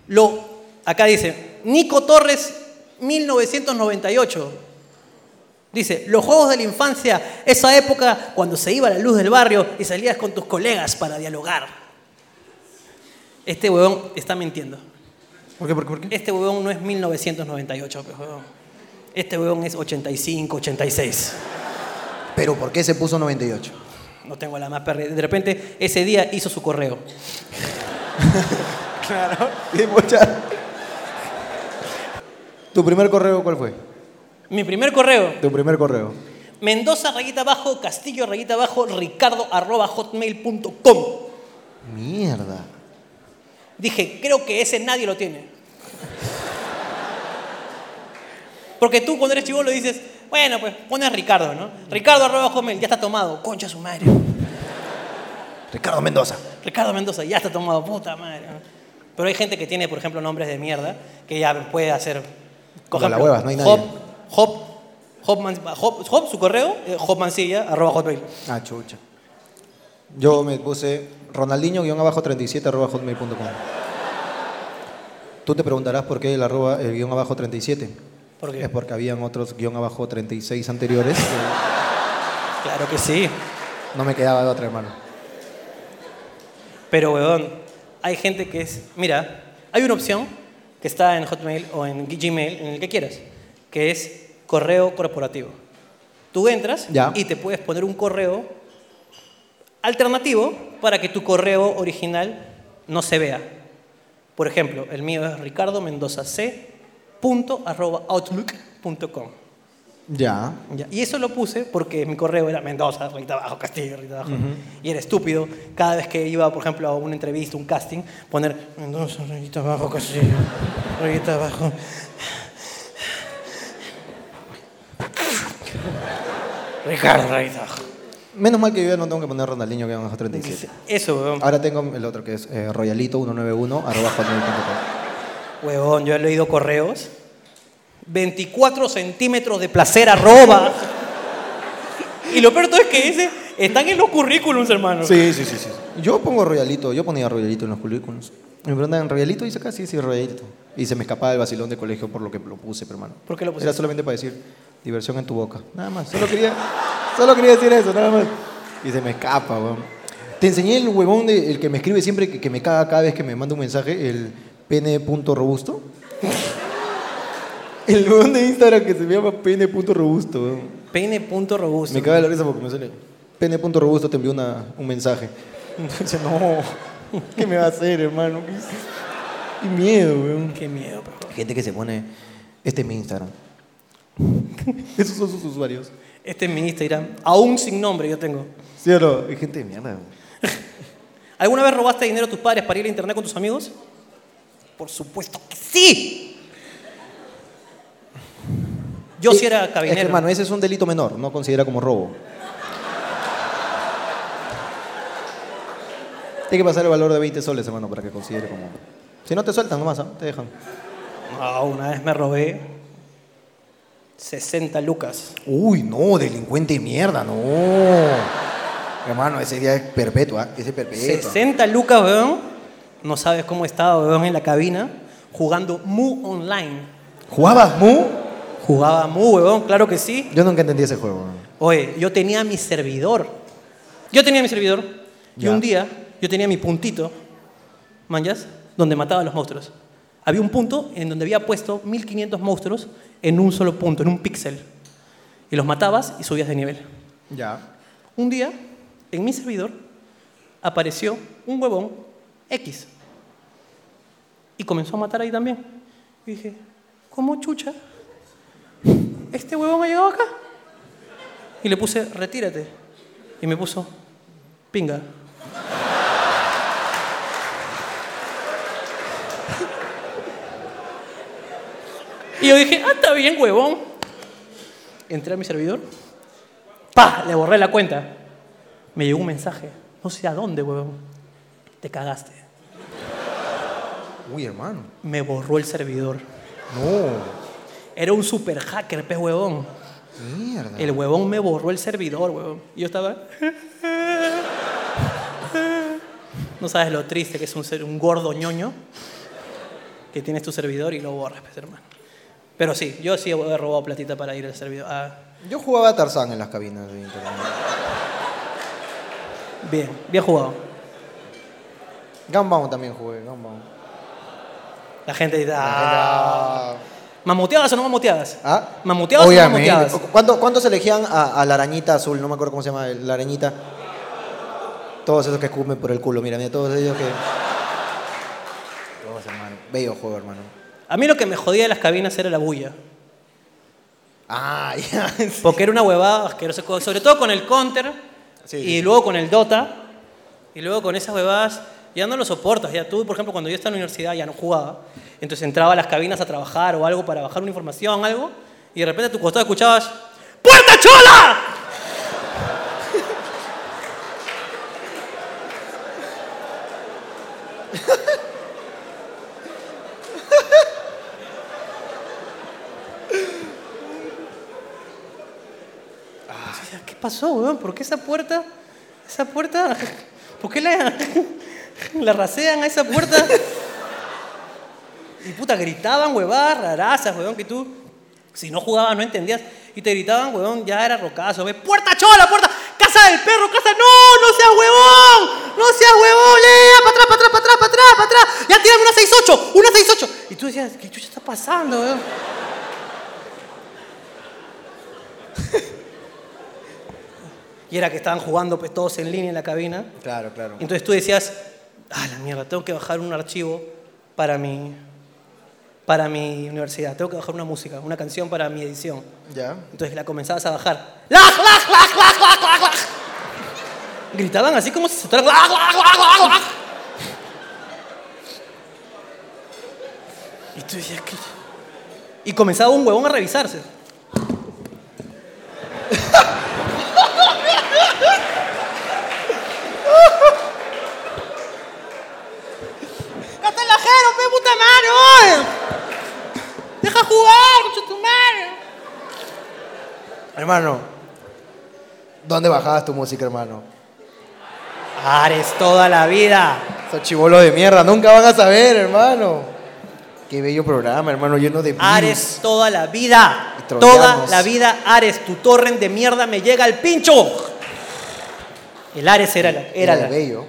Lo, acá dice, Nico Torres, 1998. Dice, los juegos de la infancia, esa época cuando se iba la luz del barrio y salías con tus colegas para dialogar. Este huevón está mintiendo. ¿Por qué, por qué, por qué? Este huevón no es 1998, pues, huevón. Este huevón es 85, 86. Pero ¿por qué se puso 98? No tengo la más perdida. De repente, ese día hizo su correo. Claro. Mucha- ¿Tu primer correo cuál fue? Mi primer correo, Tu primer correo. Mendoza rayita abajo, Castillo rayita abajo, Ricardo arroba hotmail.com. Mierda. Dije, creo que ese nadie lo tiene. Porque tú cuando eres chivolo dices, bueno, pues pones Ricardo, ¿no? Ricardo arroba hotmail, ya está tomado. Concha su madre. Ricardo Mendoza. Ricardo Mendoza, ya está tomado, puta madre. ¿no? Pero hay gente que tiene, por ejemplo, nombres de mierda que ya puede hacer. Por Como la huevas, no hay nadie. Hop, Hop, Hop, Man- Hop- Hop, su correo, eh, hopmancilla, arroba hotmail. Ah, chucha. Yo me puse ronaldinho-37 arroba hotmail.com. Tú te preguntarás por qué el arroba, el guion abajo 37. ¿Por qué? Es porque habían otros guion abajo 36 anteriores. que Claro que sí. no me quedaba de otra, hermano. Pero, weón, hay gente que es. Mira, hay una opción que está en Hotmail o en Gmail, en el que quieras, que es correo corporativo. Tú entras Ya. y te puedes poner un correo alternativo para que tu correo original no se vea. Por ejemplo, el mío es ricardo mendoza outlook.com. Ya. Ya, Y eso lo puse porque mi correo era Mendoza, rayita abajo, Castillo, rayita abajo. Y era estúpido cada vez que iba, por ejemplo, a una entrevista, un casting, poner Mendoza, rayita abajo, Castillo, rayita abajo. Ricardo, rayita abajo. Menos mal que yo ya no tengo que poner Ronaldinho guion abajo 37. Eso, huevón. Ahora tengo el otro que es eh, royalito191 arroba. Huevón, yo he leído correos. 24 centímetros de placer arroba. Y lo peor todo es que ese están en los currículums, hermano. Sí, sí, sí, sí. Yo pongo Royalito, yo ponía Royalito en los currículums. Me preguntan, ¿Royalito? Y dice acá, sí, sí, Royalito. Y se me escapaba el vacilón de colegio por lo que lo puse, pero, hermano. ¿Por qué lo pusiste? Era solamente para decir, diversión en tu boca. Nada más. Solo quería, solo quería decir eso, nada más. Y se me escapa, weón. Te enseñé el huevón, de, el que me escribe siempre, que, que me caga cada vez que me manda un mensaje, el pene.robusto. El huevón de Instagram que se llama pene.robusto, weón. Peine punto robusto. Me caga la risa porque me sale. Pene.robusto te envió una, un mensaje. Dice, no, ¿qué me va a hacer, hermano? ¿Qué, qué miedo, weón. Qué miedo, pero. Hay gente que se pone, este es mi Instagram. Esos son sus usuarios. Este es mi Instagram, aún sin nombre yo tengo. ¿Sí o no? Hay gente de mierda, weón. ¿Alguna vez robaste dinero a tus padres para ir a internet con tus amigos? Por supuesto que sí. Yo Eh, sí era Es que, cabinero. hermano, ese es un delito menor, no considera como robo. Tiene que pasar el valor de 20 soles, hermano, para que considere como... Si no te sueltan nomás, ¿ah? te dejan. Ah, una vez me robé 60 lucas. Uy, no, delincuente de mierda, no. Hermano, ese día es perpetua, ¿ah? ese es perpetua. 60 lucas, weón. No sabes cómo estaba, weón, en la cabina jugando Mu Online. ¿Jugabas Mu? Jugaba Mu, weón, claro que sí. Yo nunca entendí ese juego. Oye, yo tenía mi servidor. Yo tenía mi servidor. Y un día yo tenía mi puntito, manjas, donde mataba a los monstruos. Había un punto en donde había puesto 1500 monstruos en un solo punto, en un píxel. Y los matabas y subías de nivel. Ya. Un día, en mi servidor, apareció un huevón X. Y comenzó a matar ahí también. Y dije, ¿cómo chucha? ¿Este huevón ha llegado acá? Y le puse, retírate. Y me puso, pinga. Y yo dije, ah, está bien, huevón. Entré a mi servidor. ¡Pah! Le borré la cuenta. Me llegó un mensaje. No sé a dónde, huevón. Te cagaste. Uy, hermano. Me borró el servidor. No. Era un super hacker, pe huevón. Mierda. El huevón me borró el servidor, huevón. Y yo estaba. No sabes lo triste que es un, ser, un gordo ñoño que tienes tu servidor y lo borras, pues, hermano. Pero sí, yo sí he robado platita para ir al servidor. Ah, Yo jugaba a Tarzán en las cabinas de internet. bien, bien jugado. Gunbound también jugué, Gunbound. La gente dice, La gente, ah, ¿mamuteadas o no mamuteadas? ¿Ah? ¿Mamuteadas o no Obviamente. mamuteadas? ¿Cuánto- ¿Cuántos elegían a, a la arañita azul? No me acuerdo cómo se llama, la arañita. Todos esos que escupen por el culo, mira, mira, todos ellos que... Todos, hermano. Bello juego, hermano. A mí lo que me jodía de las cabinas era la bulla. Ah, ya. Porque era una huevada asquerosa, sobre todo con el counter Sí, y sí. luego con el Dota y luego con esas huevadas ya no lo soportas. Ya tú, por ejemplo, cuando yo estaba en la universidad ya no jugaba, entonces entraba a las cabinas a trabajar o algo para bajar una información, algo, y de repente a tu costado escuchabas ¡Puerta chola! ¿Qué pasó, weón? ¿Por qué esa puerta? ¿Esa puerta? ¿Por qué la, la rasean a esa puerta? Y puta, gritaban huevadas rarazas, weón, que tú, si no jugabas, no entendías. Y te gritaban, weón, ya era rocazo, ve, ¡puerta chola, puerta! ¡Casa del perro, casa! ¡No, no seas huevón! ¡No seas huevón! ¡Lea! ¡Para atrás, para atrás, para atrás, para atrás, para atrás! ¡Ya tírame una 6-8! ¡Una 6-8! Y tú decías, ¿qué chucha está pasando, weón? Y era que estaban jugando pues, todos en línea en la cabina. Claro, claro. Entonces tú decías, ah, la mierda, tengo que bajar un archivo para mi, para mi universidad. Tengo que bajar una música, una canción para mi edición. Ya. Entonces la comenzabas a bajar. ¡Lag, lag, lag, lag, lag, lag, lag! Gritaban así como si se ¡Lag, lag, lag, lag, lag! Y tú decías, ¿qué? Y comenzaba un huevón a revisarse. ¡Catalajero, pe puta madre, Hermano, ¿dónde bajabas tu música, hermano? Ares toda la vida. Esos chivolos de mierda, nunca van a saber, hermano. Qué bello programa, hermano, lleno de virus. Ares toda la vida. Toda la vida, Ares, tu torrent de mierda me llega al pincho. El Ares era la. Era Era la. bello.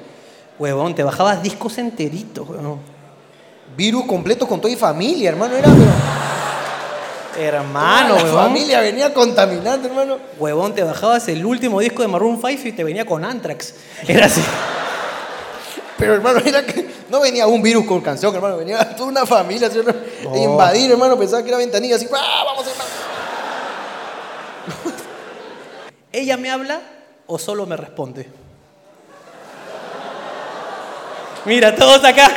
Huevón, te bajabas discos enteritos, huevón. Virus completo con toda y familia, hermano. Era, pero... Hermano, Toda la huevón. familia venía contaminando, hermano. Huevón, te bajabas el último disco de Maroon 5 y te venía con Anthrax. Era así. Pero, hermano, era que no venía un virus con canción, hermano. Venía toda una familia, ¿sí o no? No. E invadir, hermano. Pensaba que era ventanilla, así, ¡ah, vamos, hermano! ¿Ella me habla o solo me responde? Mira, todos acá.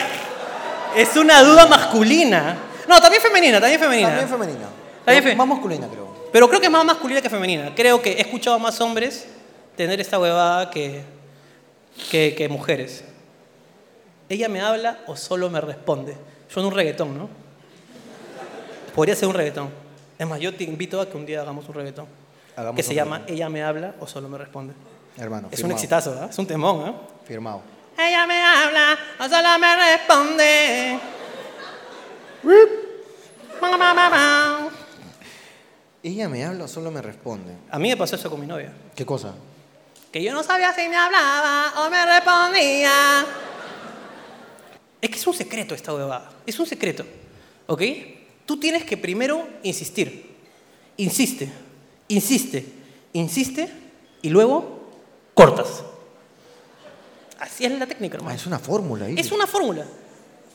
Es una duda masculina. No, también femenina, también femenina. También femenina. Está bien, fe. Más masculina, creo. Pero creo que es más masculina que femenina. Creo que he escuchado a más hombres tener esta huevada que, que, que mujeres. ¿Ella me habla o solo me responde? Yo en un reggaetón, ¿no? Podría ser un reggaetón. Es más, yo te invito a que un día hagamos un reggaetón. Hagamos que se llama reggaetón. Ella me habla o solo me responde. Hermano, Es firmado. un exitazo, ¿ah? Es un temón, ¿ah? Firmado. Ella me habla o solo me responde. Ella me habla o solo me responde. A mí me pasó eso con mi novia. ¿Qué cosa? Que yo no sabía si me hablaba o me respondía. Es que es un secreto esta huevada. Es un secreto. ¿Ok? Tú tienes que primero insistir. Insiste, insiste, insiste y luego cortas. Así es la técnica, Ah, hermano. es una fórmula ahí. Es una fórmula.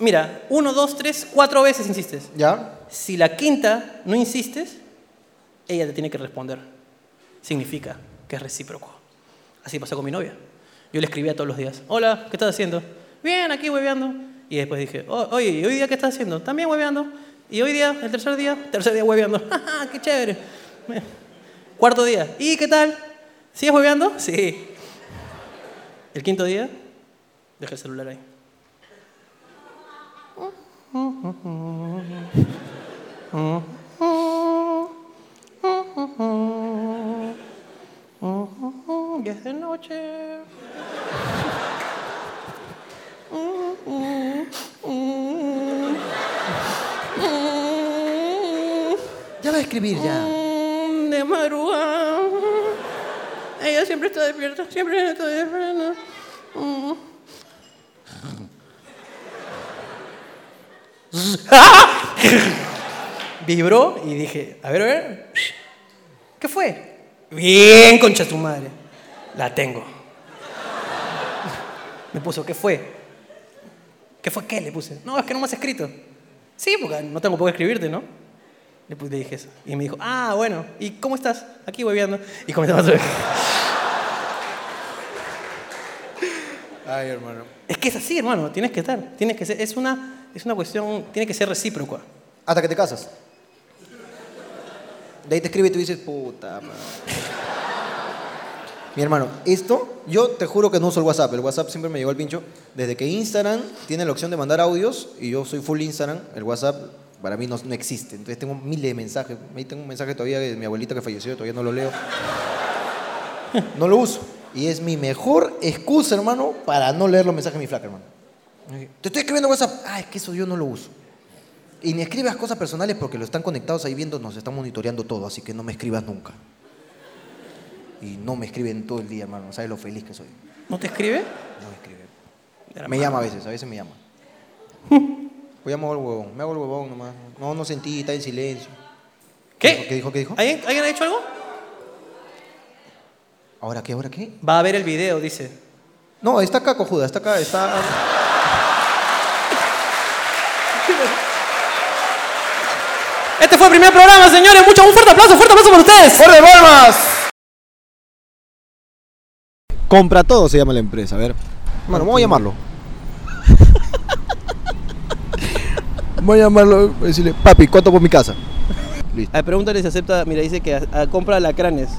Mira, uno, dos, tres, cuatro veces insistes. ¿Ya? Si la quinta no insistes, ella te tiene que responder. Significa que es recíproco. Así pasó con mi novia. Yo le escribía todos los días, hola, ¿qué estás haciendo? Bien, aquí hueveando. Y después dije, "Oh, oye, ¿y hoy día qué estás haciendo? También hueveando. Y hoy día, el tercer día, tercer día hueveando. ¡Ja, qué chévere! Cuarto día, ¿y qué tal? ¿Sigues hueveando? Sí. El quinto día, dejé el celular ahí. Ya es de noche. Ya va a escribir, ya. De madrugada. Ella siempre está despierta, siempre está despierta. Vibró y dije, a ver, a ver. ¿Qué fue? Bien, concha tu madre. La tengo. Me puso, ¿qué fue? ¿Qué fue qué? Le puse. No, es que no me has escrito. Sí, porque no tengo por qué escribirte, ¿no? Le, puse- le dije eso. Y me dijo, ah, bueno, ¿y cómo estás? Aquí hueveando. Y comenzamos otra vez. Ay, hermano. Es que es así, hermano, tienes que estar. Tienes que ser, es una, es una cuestión, tiene que ser recíproca. Hasta que te casas. De ahí te escribe y tú dices, puta. Mi hermano, esto, yo te juro que no uso el WhatsApp. El WhatsApp siempre me llegó al pincho. Desde que Instagram tiene la opción de mandar audios y yo soy full Instagram, el WhatsApp para mí no, no existe. Entonces tengo miles de mensajes. Ahí tengo un mensaje todavía de mi abuelita que falleció, todavía no lo leo. No lo uso. Y es mi mejor excusa, hermano, para no leer los mensajes de mi flaca, hermano. Te estoy escribiendo WhatsApp. Ah, es que eso yo no lo uso. Y ni escribas cosas personales porque lo están conectados ahí viendo, nos están monitoreando todo, así que no me escribas nunca. Y no me escriben todo el día, hermano. ¿Sabes lo feliz que soy? ¿No te escribe? No me escribe. Me llama a veces, a veces me llama. Pues ya me hago el huevón, me hago el huevón nomás. No, no sentí, está en silencio. ¿Qué? ¿Qué dijo? ¿Qué dijo? ¿Alguien, ¿Alguien ha hecho algo? ¿Ahora qué? ¿Ahora qué? Va a ver el video, dice. No, está acá, cojuda, está acá, está... Este fue el primer programa, señores. Mucho, un fuerte aplauso, fuerte aplauso para ustedes. ¡Fuerte palmas! Compra todo se llama la empresa, a ver. Bueno, vamos a llamarlo. Voy a llamarlo, voy a decirle, papi, ¿cuánto por mi casa? Listo. A ver, pregúntale si acepta. Mira, dice que a- a- compra alacranes.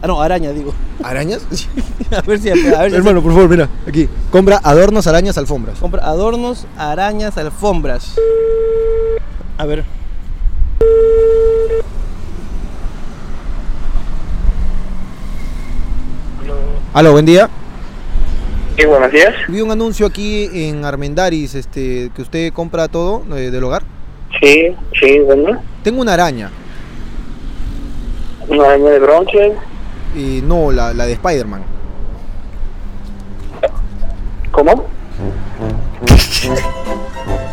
Ah, no, araña, digo. ¿Arañas? a ver si, a ver si Hermano, por favor, mira, aquí. Compra adornos, arañas, alfombras. Compra adornos, arañas, alfombras. A ver. Aló, buen día. Sí, buenos días. Vi un anuncio aquí en Armendaris, este, que usted compra todo eh, del hogar. Sí, sí, bueno. Tengo una araña. Una araña de bronce. Y no, la, la de Spider-Man. ¿Cómo?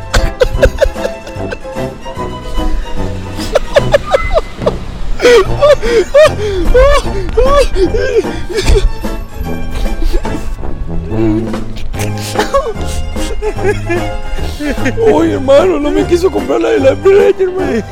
Oye, hermano, no me quiso comprar la de la brecha, hermano.